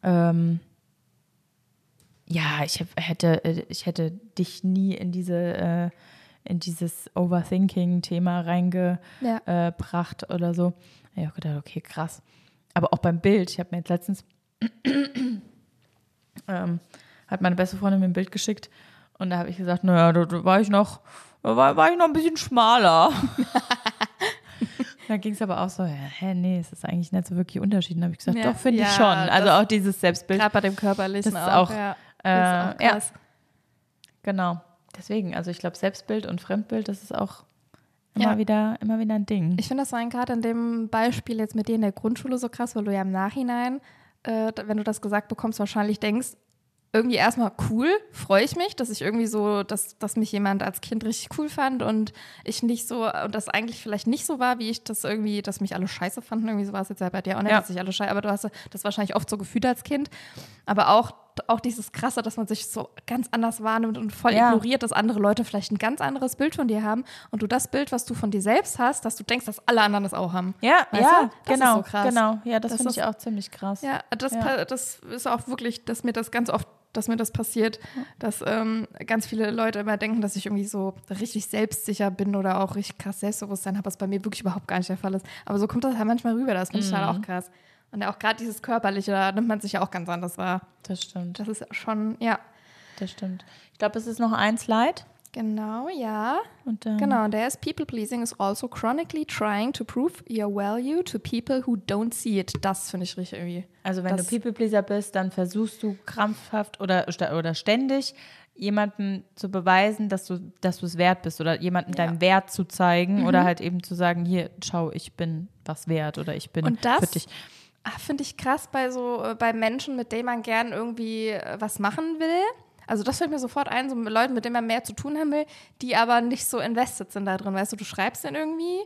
ähm, ja, ich hätte, äh, ich hätte dich nie in diese, äh, in dieses Overthinking-Thema reingebracht Ja. oder so. Da hab Ich auch gedacht, okay, krass. Aber auch beim Bild, ich habe mir jetzt letztens ähm, hat meine beste Freundin mir ein Bild geschickt und da habe ich gesagt, naja, da, da war ich noch, da war, war ich noch ein bisschen schmaler. da ging es aber auch so, ja, hä, nee, es ist eigentlich nicht so wirklich Unterschied. Dann habe ich gesagt, Ja, doch, finde ich ja, schon. Also auch dieses Selbstbild. Gerade bei dem Körperlichen Das ist auch. auch, ja. äh, Das ist auch ja. krass. Genau. Deswegen, also ich glaube, Selbstbild und Fremdbild, das ist auch immer Ja. wieder, immer wieder ein Ding. Ich finde das war gerade in dem Beispiel jetzt mit dir in der Grundschule so krass, weil du ja im Nachhinein, äh, wenn du das gesagt bekommst, wahrscheinlich denkst, irgendwie erstmal cool, freue ich mich, dass ich irgendwie so, dass, dass mich jemand als Kind richtig cool fand und ich nicht so, und das eigentlich vielleicht nicht so war, wie ich das irgendwie, dass mich alle scheiße fanden. Irgendwie so war es jetzt ja bei dir auch nicht, Ja. dass sich alle scheiße, aber du hast das wahrscheinlich oft so gefühlt als Kind. Aber auch, auch dieses Krasse, dass man sich so ganz anders wahrnimmt und voll Ja. ignoriert, dass andere Leute vielleicht ein ganz anderes Bild von dir haben und du das Bild, was du von dir selbst hast, dass du denkst, dass alle anderen das auch haben. Ja, Weißt ja, du? Das ist genau, so krass. genau. Ja, das, Das finde ich auch ziemlich krass. Ja, das, Ja. das ist auch wirklich, dass mir das ganz oft, dass mir das passiert, dass ähm, ganz viele Leute immer denken, dass ich irgendwie so richtig selbstsicher bin oder auch richtig krass Selbstbewusstsein habe, was bei mir wirklich überhaupt gar nicht der Fall ist. Aber so kommt das halt manchmal rüber, das finde ich halt auch krass. Und auch gerade dieses Körperliche, da nimmt man sich ja auch ganz anders wahr. Das stimmt, Das ist schon, ja. das stimmt. Ich glaube, es ist noch ein Slide. Genau, ja. Und dann, Genau, der ist People pleasing is also chronically trying to prove your value to people who don't see it. Das finde ich richtig irgendwie. Also wenn das, du People-Pleaser bist, dann versuchst du krampfhaft oder, oder ständig jemanden zu beweisen, dass du, dass du es wert bist oder jemanden Ja. deinen Wert zu zeigen Mhm. oder halt eben zu sagen, hier, schau, ich bin was wert oder ich bin Und das für dich. Ah, finde ich krass bei so äh, bei Menschen, mit denen man gern irgendwie äh, was machen will. Also das fällt mir sofort ein, so mit Leuten, mit denen man mehr zu tun haben will, die aber nicht so invested sind da drin. Weißt du, du schreibst den irgendwie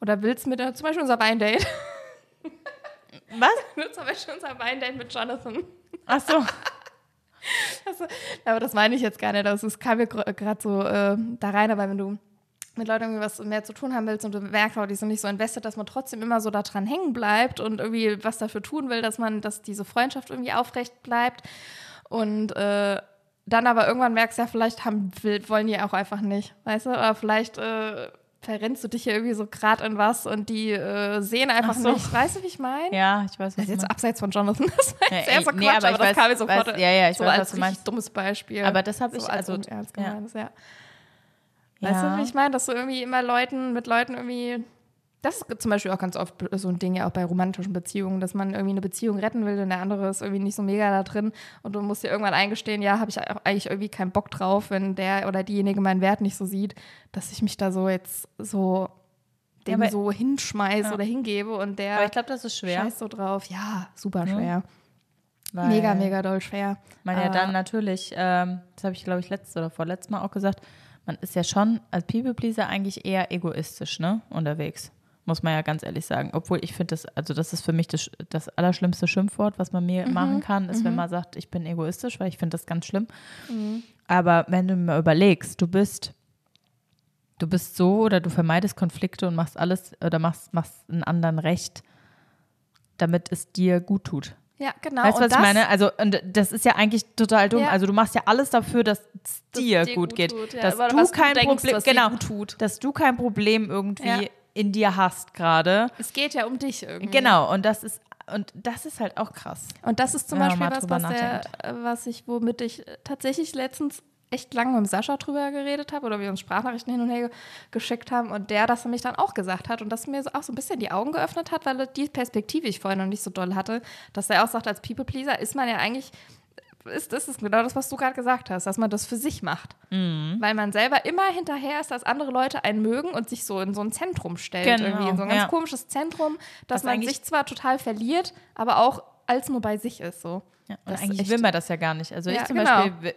oder willst mit, zum Beispiel unser Weindate. Was? zum Beispiel unser Weindate mit Jonathan. Ach so. Also, aber das meine ich jetzt gar nicht. Also, es kam mir gerade so äh, da rein, aber wenn du mit Leuten irgendwie was mehr zu tun haben willst und du merkst, oh, die sind nicht so invested, dass man trotzdem immer so da dran hängen bleibt und irgendwie was dafür tun will, dass man, dass diese Freundschaft irgendwie aufrecht bleibt. Und äh, dann aber irgendwann merkst, ja, vielleicht haben, wollen die auch einfach nicht, weißt du? Oder vielleicht äh, verrennst du dich hier irgendwie so gerade in was und die äh, sehen einfach Ach so. nicht. Weißt du, wie ich meine? Ja, ich weiß, was Das ist du jetzt abseits von Jonathan. Das war Ja, jetzt eher so ey, nee, Quatsch, aber aber, ich das weiß- kam mir sofort weiß- ja, ja, ich so weiß, was als du meinst. richtig dummes Beispiel. Aber das habe ich, so als also, unernst ja. gemeint, ja. Weißt Ja. du, wie ich meine? Dass du irgendwie immer Leuten, mit Leuten irgendwie. Das ist zum Beispiel auch ganz oft so ein Ding ja auch bei romantischen Beziehungen, dass man irgendwie eine Beziehung retten will und der andere ist irgendwie nicht so mega da drin und du musst dir irgendwann eingestehen, ja, habe ich eigentlich irgendwie keinen Bock drauf, wenn der oder diejenige meinen Wert nicht so sieht, dass ich mich da so jetzt so dem aber- so hinschmeiß Ja. oder hingebe und der Aber ich glaube, das ist schwer. scheißt so drauf. Ja, super Ja. schwer. weil Mega, mega doll schwer. Man ja dann natürlich, ähm, das habe ich glaube ich letztes oder vorletztes Mal auch gesagt, man ist ja schon als People-Pleaser eigentlich eher egoistisch, ne, unterwegs. Muss man ja ganz ehrlich sagen. Obwohl ich finde das, also das ist für mich das, das allerschlimmste Schimpfwort, was man mir machen kann, ist, wenn man sagt, ich bin egoistisch, weil ich finde das ganz schlimm. Aber wenn du mir überlegst, du bist, du bist so oder du vermeidest Konflikte und machst alles oder machst, machst einen anderen recht, damit es dir gut tut. Ja, genau. Weißt du, was ich das- meine? Also, und das ist ja eigentlich total dumm. Ja. Also, du machst ja alles dafür, dass es dir, dir gut gut geht. tut, ja. dass du kein denkst, Problem, genau, dass du kein Problem irgendwie Ja. in dir hast gerade. Es geht ja um dich irgendwie. Genau. Und das ist, und das ist halt auch krass. Und das ist zum Beispiel was, was, der, äh, was ich, womit ich äh, tatsächlich letztens echt lange mit Sascha drüber geredet habe oder wir uns Sprachnachrichten hin und her ge- geschickt haben und der das nämlich dann auch gesagt hat und das mir auch so ein bisschen die Augen geöffnet hat, weil die Perspektive ich vorher noch nicht so doll hatte, dass er auch sagt, als People-Pleaser ist man ja eigentlich, ist, ist es genau das, was du gerade gesagt hast, dass man das für sich macht. Mhm. Weil man selber immer hinterher ist, dass andere Leute einen mögen und sich so in so ein Zentrum stellt. Genau, irgendwie in so ein ganz ja. komisches Zentrum, dass Was man sich zwar total verliert, aber auch als nur bei sich ist. So. Ja, und Das eigentlich will man das ja gar nicht. Also, Ja, ich zum genau. Beispiel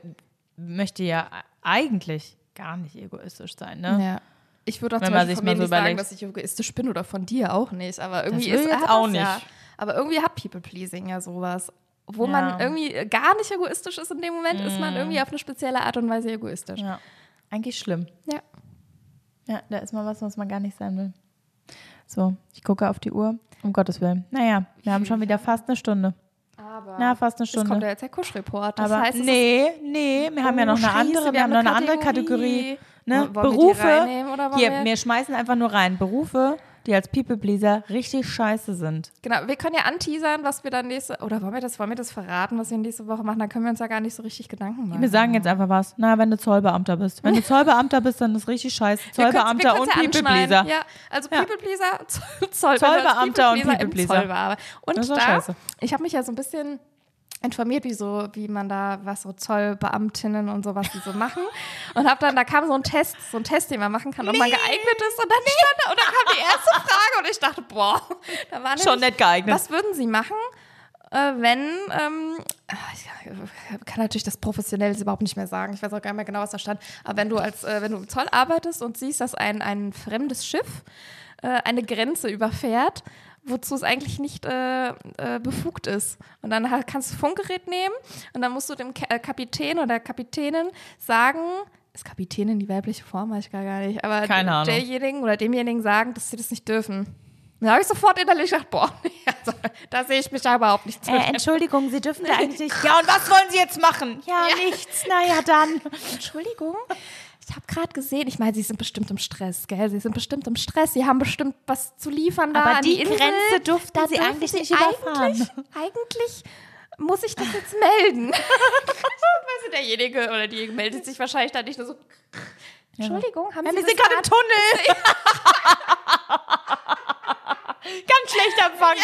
möchte ja eigentlich gar nicht egoistisch sein. Ne? Ja. Ich würde auch Wenn zum Beispiel von mir so nicht sagen, dass ich egoistisch bin oder von dir auch nicht. Aber irgendwie will ist jetzt auch das Ja. nicht. Aber irgendwie hat People-Pleasing ja sowas. Wo Ja. man irgendwie gar nicht egoistisch ist in dem Moment, ist man irgendwie auf eine spezielle Art und Weise egoistisch. Ja. Eigentlich schlimm. Ja. Ja, da ist mal was, was man gar nicht sein will. So, ich gucke auf die Uhr. Um Gottes Willen. Naja, wir haben schon wieder fast eine Stunde. Aber Na, fast eine es kommt Stunde. ja jetzt der Kusch-Report. Das Aber heißt, nee, nee, wir haben ja noch eine andere, wir, wir haben noch eine eine andere Kategorie. Kategorie. Ne? Wollen wir die Berufe. oder wollen Hier, wir- wir schmeißen einfach nur rein. Berufe, die als People-Pleaser richtig scheiße sind. Genau, wir können ja anteasern, was wir dann nächste, oder wollen wir das, wollen wir das verraten, was wir nächste Woche machen? Da können wir uns ja gar nicht so richtig Gedanken machen. Wir sagen jetzt einfach was. Na, wenn du Zollbeamter bist. Wenn du Zollbeamter bist, dann ist richtig scheiße. Wir Zollbeamter wir und können's ja People-Pleaser. Ja, also Ja. People-Pleaser, Zoll, Zoll, Zollbeamter und People-Pleaser. Und Das da, scheiße. ich habe mich ja so ein bisschen informiert, wie so, wie man da, was so Zollbeamtinnen und sowas die so machen. Und habe dann, da kam so ein Test, so ein Test, den man machen kann, ob man geeignet ist. Und dann stand da, und dann kam die erste Frage und ich dachte, boah, da war Schon nicht geeignet. Was würden Sie machen, äh, wenn, ähm, ich kann natürlich das professionell überhaupt nicht mehr sagen, ich weiß auch gar nicht mehr genau, was da stand, aber wenn du als, äh, wenn du im Zoll arbeitest und siehst, dass ein, ein fremdes Schiff äh, eine Grenze überfährt, wozu es eigentlich nicht äh, äh, befugt ist. Und dann kannst du Funkgerät nehmen und dann musst du dem Ka äh, Kapitän oder der Kapitänin sagen, ist Kapitänin die weibliche Form? Weiß ich gar gar nicht. Aber Keine Ahnung. derjenigen oder demjenigen sagen, dass sie das nicht dürfen. Da habe ich sofort innerlich gedacht, boah, also, da sehe ich mich da überhaupt nicht zu. Äh, Entschuldigung, Sie dürfen da eigentlich nicht. Ja, und was wollen Sie jetzt machen? Ja, Ja. nichts. Naja, dann. Entschuldigung, ich habe gerade gesehen, ich meine, Sie sind bestimmt im Stress, gell? Sie sind bestimmt im Stress, Sie haben bestimmt was zu liefern da Aber die Insel. Grenze durften Da Sie eigentlich nicht überfahren. Eigentlich, eigentlich muss ich das jetzt melden? weißt du, derjenige oder die meldet sich wahrscheinlich dann nicht nur so. Entschuldigung, haben Ja, Sie wir sind gerade im Tunnel. Ganz schlechter Empfang.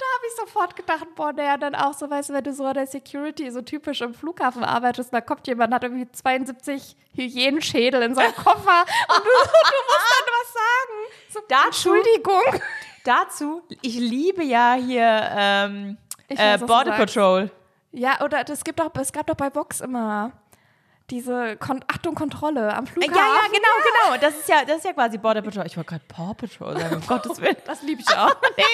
Da habe ich sofort gedacht, boah, naja, dann auch so, weißt du, wenn du so an der Security so typisch im Flughafen arbeitest, da kommt jemand, hat irgendwie 72 Hygienenschädel in seinem Koffer und du, du musst dann was sagen. So, Dazu- Entschuldigung. Dazu, ich liebe ja hier ähm, äh, Border. Patrol. Ja, oder es gibt doch, es gab doch bei Vox immer diese Kon Achtung, Kontrolle am Ja, Flughafen. ja, genau, genau. Das ist ja, das ist ja quasi Border Patrol. Ich wollte gerade Paw Patrol sagen, um Gottes Willen. Das liebe ich auch. Nee,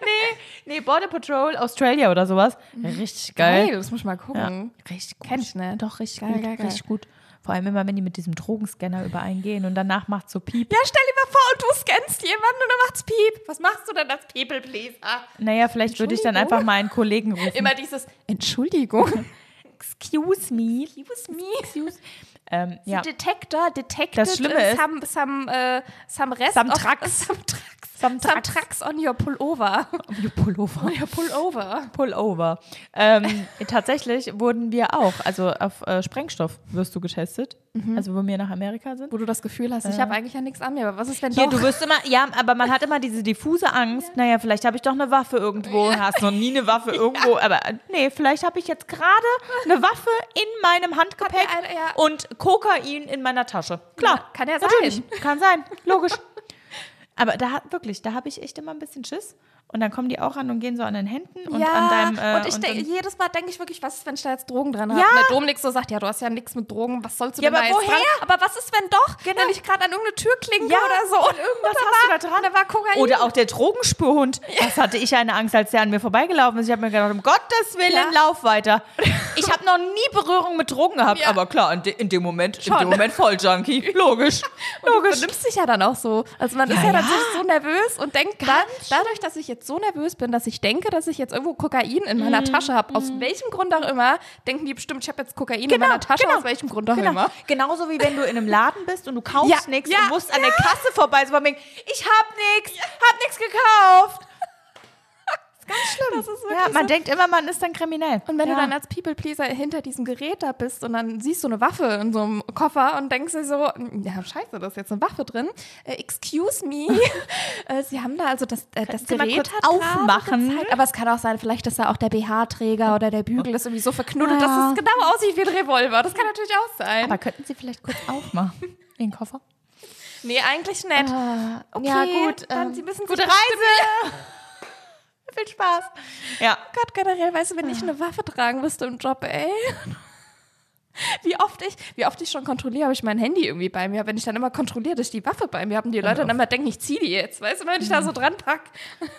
nee, nee, Border Patrol Australia oder sowas. Richtig geil. Geil, das muss ich mal gucken. Ja, richtig gut. Kenn ich nicht. Doch, richtig Geil, gut. geil, geil. Richtig gut. Vor allem immer, wenn die mit diesem Drogenscanner übereingehen und danach macht so Piep. Ja, stell dir mal vor, und du scannst jemanden und dann macht's Piep. Was machst du denn als People Pleaser? Naja, vielleicht würde ich dann einfach mal einen Kollegen rufen. Immer dieses Entschuldigung. Excuse me. Excuse me. Excuse. Ähm, ja. Detector detected Das Schlimme uh, ist- some, some, äh, some rest Some of, trucks. some trucks. Some Some trucks. trucks on your pullover. Your Pullover. Your pullover. Pullover. Ähm, tatsächlich wurden wir auch, also auf äh, Sprengstoff wirst du getestet, also wo wir nach Amerika sind. Wo du das Gefühl hast, ich habe eigentlich ja nichts an mir, aber was ist, wenn Hier, doch? du wirst immer, ja, aber man hat immer diese diffuse Angst, naja, vielleicht habe ich doch eine Waffe irgendwo, hast noch nie eine Waffe irgendwo, aber äh, nee, vielleicht habe ich jetzt gerade eine Waffe in meinem Handgepäck eine- ja. und Kokain in meiner Tasche. Klar, Ja, kann ja natürlich, sein. kann sein, logisch. Aber da wirklich, da habe ich echt immer ein bisschen Schiss. Und dann kommen die auch an und gehen so an den Händen und ja, an deinem. Äh, und ich denke, jedes Mal denke ich wirklich, was ist, wenn ich da jetzt Drogen dran habe? Ja. Und der Dominik so sagt, ja, du hast ja nichts mit Drogen, was sollst du Ja, denn aber da woher? dran? Aber was ist, wenn doch? Genau. Wenn ich gerade an irgendeine Tür klinke Ja, oder so. Und irgendwas hast du war, da dran. Da war Kokain. Oder auch der Drogenspurhund. Das hatte ich eine Angst, als der an mir vorbeigelaufen ist. Ich habe mir gedacht, um Gottes Willen, lauf weiter. Ich habe noch nie Berührung mit Drogen gehabt, aber klar, in, de, in dem Moment, in Schon. dem Moment voll Junkie. Logisch. Du Logisch. nimmst dich ja dann auch so. Also man ist ja. dann so nervös und denkt, da, dadurch, dass ich jetzt so nervös bin, dass ich denke, dass ich jetzt irgendwo Kokain in meiner Tasche habe, aus welchem Grund auch immer, denken die bestimmt, ich habe jetzt Kokain in meiner Tasche, genau. aus welchem Grund auch Genau. immer. Genauso wie wenn du in einem Laden bist und du kaufst Ja, nichts ja, und musst an der Kasse vorbei, so ich hab nichts, hab nichts gekauft. Ganz schlimm. Das ist wirklich Ja, man so. denkt immer, man ist dann kriminell. Und wenn ja. du dann als People-Pleaser hinter diesem Gerät da bist und dann siehst du eine Waffe in so einem Koffer und denkst dir so, ja, scheiße, da ist jetzt eine Waffe drin. Äh, excuse me. äh, Sie haben da also das, äh, das Gerät hat aufmachen? gezeigt. Aber es kann auch sein, vielleicht ist da auch der BH-Träger oder der Bügel ist irgendwie so verknuddelt, Ja. dass es genau aussieht wie ein Revolver. Das kann natürlich auch sein. Aber könnten Sie vielleicht kurz aufmachen, den Koffer? nee, eigentlich nicht. okay, ja, gut. Dann, ähm, Sie müssen gute Reise. Viel Spaß. Ja. Gott, generell, weißt du, wenn ich eine Waffe tragen müsste im Job, ey. Wie oft ich, wie oft ich schon kontrolliere, habe ich mein Handy irgendwie bei mir. Wenn ich dann immer kontrolliere, dass ich die Waffe bei mir habe und die Leute dann immer denken, ich ziehe die jetzt. Weißt du, wenn ich da so dran pack.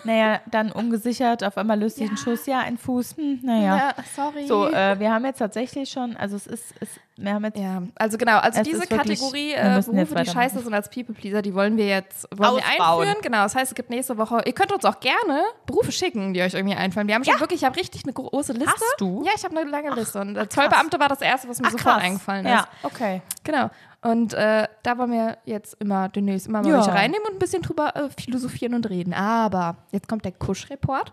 Naja, dann ungesichert, auf einmal löst sich ein Ja. Schuss, ja, ein Fuß, hm, naja. sorry. So, äh, wir haben jetzt tatsächlich schon, also es ist, es, wir haben jetzt ja, also genau, also Es diese wirklich- Kategorie äh, Berufe, die scheiße sind als People-Pleaser, die wollen wir jetzt wollen wir einführen. Genau, das heißt, es gibt nächste Woche, ihr könnt uns auch gerne Berufe schicken, die euch irgendwie einfallen. Wir haben schon wirklich, ich habe richtig eine große Liste. Hast du? Ja, ich habe eine lange Liste. Und der Zollbeamte war das erste, was mir Ach, sofort krass. eingefallen ist. Ja, okay. Genau. Und äh, da wollen wir jetzt immer demnächst immer mal Ja. welche reinnehmen und ein bisschen drüber äh, philosophieren und reden. Aber jetzt kommt der Kusch-Report.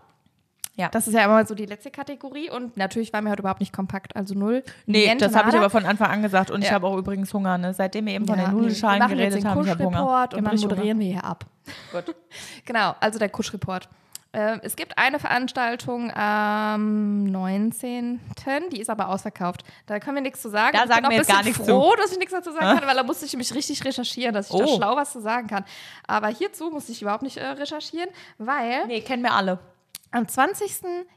Ja. Das ist ja immer so die letzte Kategorie und natürlich waren wir heute überhaupt nicht kompakt, also null. Nee, Niente, das habe ich aber von Anfang an gesagt und ich Ja. habe auch übrigens Hunger, ne? Seitdem wir eben von Ja, den nee, Nudelschalen wir machen jetzt geredet den haben, ich habe Hunger. Kusch-Report Ich und dann moderieren wir hier ab. Gut. Genau, also der Kusch-Report. Äh, es gibt eine Veranstaltung am 19. Die ist aber ausverkauft. Da können wir nichts zu sagen. Da ich sagen bin auch wir ein jetzt gar nichts froh, dass ich nichts dazu sagen kann, weil da musste ich mich richtig recherchieren, dass ich da Oh. schlau was zu sagen kann. Aber hierzu musste ich überhaupt nicht äh, recherchieren, weil Nee, kennen wir alle. Am 20.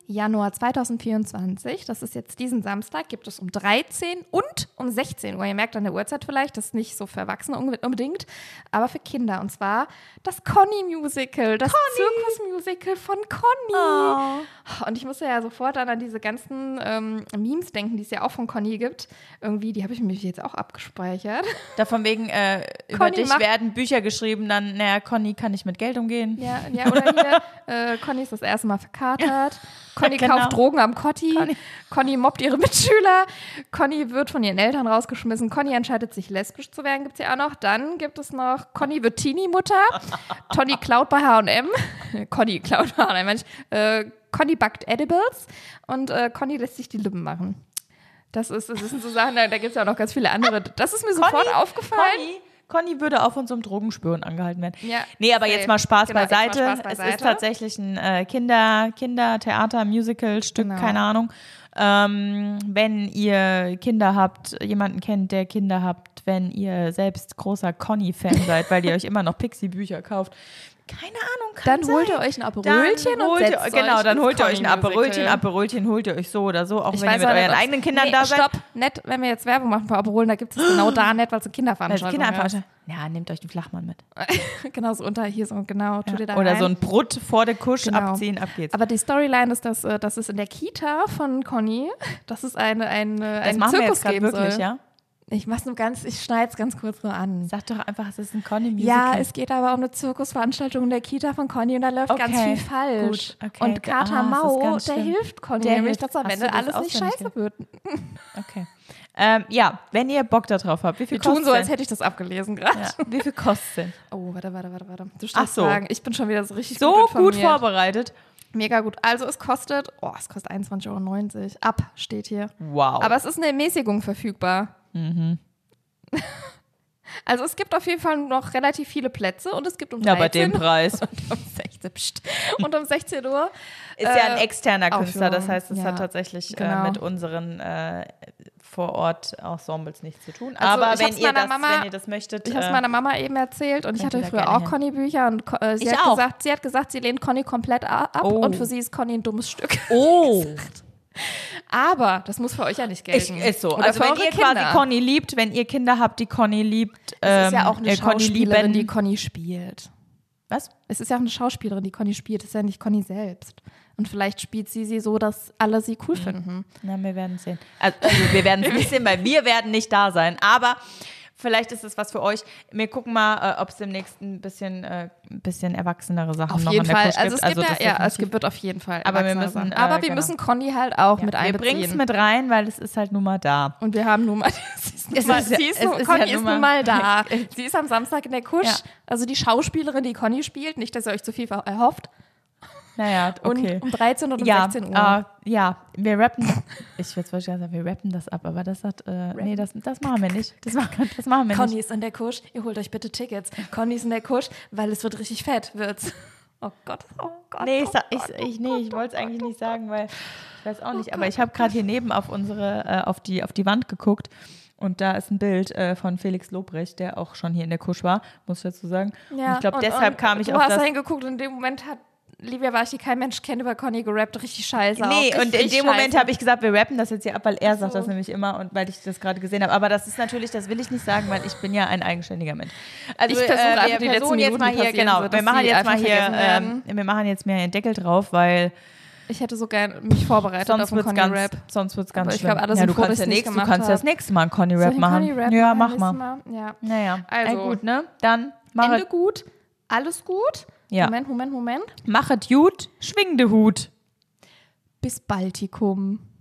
Januar 2024, das ist jetzt diesen Samstag, gibt es um 13 und um 16 Uhr. Ihr merkt an der Uhrzeit vielleicht, das ist nicht so für Erwachsene unbe- unbedingt, aber für Kinder. Und zwar das Conny-Musical, das Zirkus-Musical von Conny. Und ich musste ja sofort dann an diese ganzen ähm, Memes denken, die es ja auch von Conny gibt. Irgendwie, die habe ich mir jetzt auch abgespeichert. Da von wegen, äh, über dich werden Bücher geschrieben, dann, naja, Conny kann nicht mit Geld umgehen. Ja, ja oder hier, äh, Conny ist das erste Mal verkatert. Conny Genau. kauft Drogen am Cotti. Conny. Conny. mobbt ihre Mitschüler. Conny wird von ihren Eltern rausgeschmissen. Conny entscheidet sich, lesbisch zu werden, gibt es ja auch noch. Dann gibt es noch Conny wird Teenie-Mutter. Tony klaut bei H&M. Conny klaut bei H&M. Äh, Conny backt Edibles. Und äh, Conny lässt sich die Lippen machen. Das, ist, das sind so Sachen, da, da gibt es ja auch noch ganz viele andere. Das ist mir sofort Conny- aufgefallen. Conny, Conny würde auf unserem Drogenspüren angehalten werden. Ja, nee, aber safe. jetzt mal Spaß Genau, jetzt mal beiseite. Spaß Es beiseite. ist tatsächlich ein äh, Kinder, Kindertheater, Musical-Stück, Genau. keine Ahnung. Ähm, wenn ihr Kinder habt, jemanden kennt, der Kinder habt, wenn ihr selbst großer Conny-Fan seid, weil ihr euch immer noch Pixie-Bücher kauft, keine Ahnung, kann Dann holt sein. ihr euch ein Aperolchen und holt ihr, setzt genau, euch dann holt ihr euch ein. Aperolchen. Aperolchen holt ihr euch so oder so, auch Ich wenn ihr mit euren eigenen Kindern nee, da seid. Stopp, nett, wenn wir jetzt Werbung machen für Aperol, da gibt es genau da nett, weil es eine Kinderveranstaltung Kinderveranstaltung. Ja, nehmt euch den Flachmann mit. ist. genau, so unter hier so, genau, tut ihr da Oder rein. so ein Brut vor der Kusch Genau. abziehen, ab geht's. Aber die Storyline ist, dass, äh, dass es in der Kita von Conny, dass es eine, eine, das einen machen wir Zirkus jetzt geben wirklich, soll. ja? Ich mach's nur ganz, ich schneide es ganz kurz nur an. Sag doch einfach, es ist ein Conny-Musical. Ja, es geht aber um eine Zirkusveranstaltung in der Kita von Conny und da läuft ganz Okay, viel falsch. gut, okay. Und Kater Ah, Mau, ganz der schlimm. hilft Conny, Der nämlich, dass am Ende alles nicht scheiße wird. Okay. Ähm, ja, wenn ihr Bock darauf habt, wie viel Wir tun so, als hätte ich das abgelesen gerade. ja, Wie viel kostet denn? Oh, warte, warte, warte, warte. Du Ach so. Fragen. Ich bin schon wieder so richtig So gut, gut vorbereitet. Mega gut. Also es kostet, oh, es kostet 21,90 Euro. Ab steht hier. Wow. Aber es ist eine Ermäßigung verfügbar. Mhm. Also es gibt auf jeden Fall noch relativ viele Plätze und es gibt um ja, 13 bei dem Preis. und um 16, pst, und um 16 Uhr. Ist ja ein äh, externer Künstler, das heißt, es Ja, hat tatsächlich genau. äh, mit unseren äh, vor Ort Ensembles nichts zu tun. Also, Aber wenn ihr, das, Mama- wenn ihr das möchtet, Ich habe es äh, meiner Mama eben erzählt und ich hatte früher auch. Conny-Bücher und äh, sie, Ich hat auch. Gesagt, sie hat gesagt, sie lehnt Conny komplett ab Oh. und für sie ist Conny ein dummes Stück. oh, Aber das muss für euch ja nicht ich, gelten. ist so. Oder Also wenn ihr quasi Kinder. Conny liebt, wenn ihr Kinder habt, die Conny liebt, Es ist ja ähm, auch eine äh, Conny Schauspielerin, lieben. die Conny spielt. Was? Es ist ja auch eine Schauspielerin, die Conny spielt. Es ist ja nicht Conny selbst. Und vielleicht spielt sie sie so, dass alle sie Mhm. cool finden. Na, wir werden es sehen. Also, also wir werden es nicht sehen, weil wir werden nicht da sein. Aber vielleicht ist es was für euch. Wir gucken mal, äh, ob es demnächst ein bisschen, äh, ein bisschen erwachsenere Sachen Auf noch jeden an der Fall. Kusch Also es gibt. gibt das ja, ja, es gibt, wird auf jeden Fall. Aber wir müssen, äh, Aber wir genau. müssen Conny halt auch mit wir bringen es mit rein, weil es ist halt nun mal da. Und wir haben nun mal, sie ist, nun Es mal, ist ja- sie ist, es nun- ist Conny ja ist nun mal- da. Sie ist am Samstag in der Kusch. Ja. Also die Schauspielerin, die Conny spielt. Nicht, dass ihr euch zu viel erhofft. Naja, okay. Und um 13 und um ja, 16 Uhr. äh, ja, wir rappen. Ich würde zwar sagen, wir rappen das ab, aber das hat, äh, nee, das, das machen wir nicht. Das machen, das machen wir Conny nicht. ist in der Kusch. Ihr holt euch bitte Tickets. Conny ist in der Kusch, weil es wird richtig fett, wird's. Oh Gott, oh Gott. Nee, ich, oh ich, Gott, ich, oh nee, ich Gott, wollte es oh eigentlich nicht sagen, weil ich weiß auch nicht, Oh aber ich habe gerade hier neben auf unsere, äh, auf die, auf die Wand geguckt und da ist ein Bild äh, von Felix Lobrecht, der auch schon hier in der Kusch war, muss ich dazu sagen. und ich glaube, deshalb und kam ich du auf hast das. da hingeguckt und in dem Moment hat Livia war ich, die kein Mensch kennt, über Conny gerappt, richtig scheiße. Nee, auch, und in dem Moment habe ich gesagt, wir rappen das jetzt hier ab, weil er sagt so. das nämlich immer und weil ich das gerade gesehen habe. Aber das ist natürlich, das will ich nicht sagen, weil ich bin ja ein eigenständiger Mensch. Also Ich versuche einfach wir die letzten jetzt mal hier, genau, so, wir machen jetzt mal einfach hier, ähm, wir machen jetzt mehr einen Deckel drauf, weil Ich hätte so gern mich vorbereitet sonst auf einen wird es Conny ganz, Rap. sonst wird's ganz Aber ich schlimm. glaub, alle ja, sind du froh, kannst dass ja ich's nächst, du kannst ja das nächste Mal einen Conny Rap ich machen. Conny Rap ja, mach nächstes mal. Ja. Naja, Also, Ey, gut, ne? Dann mach Ende es, gut, alles gut. Ja. Moment, Moment, Moment. mach es gut, schwing de Hut. Bis Baltikum.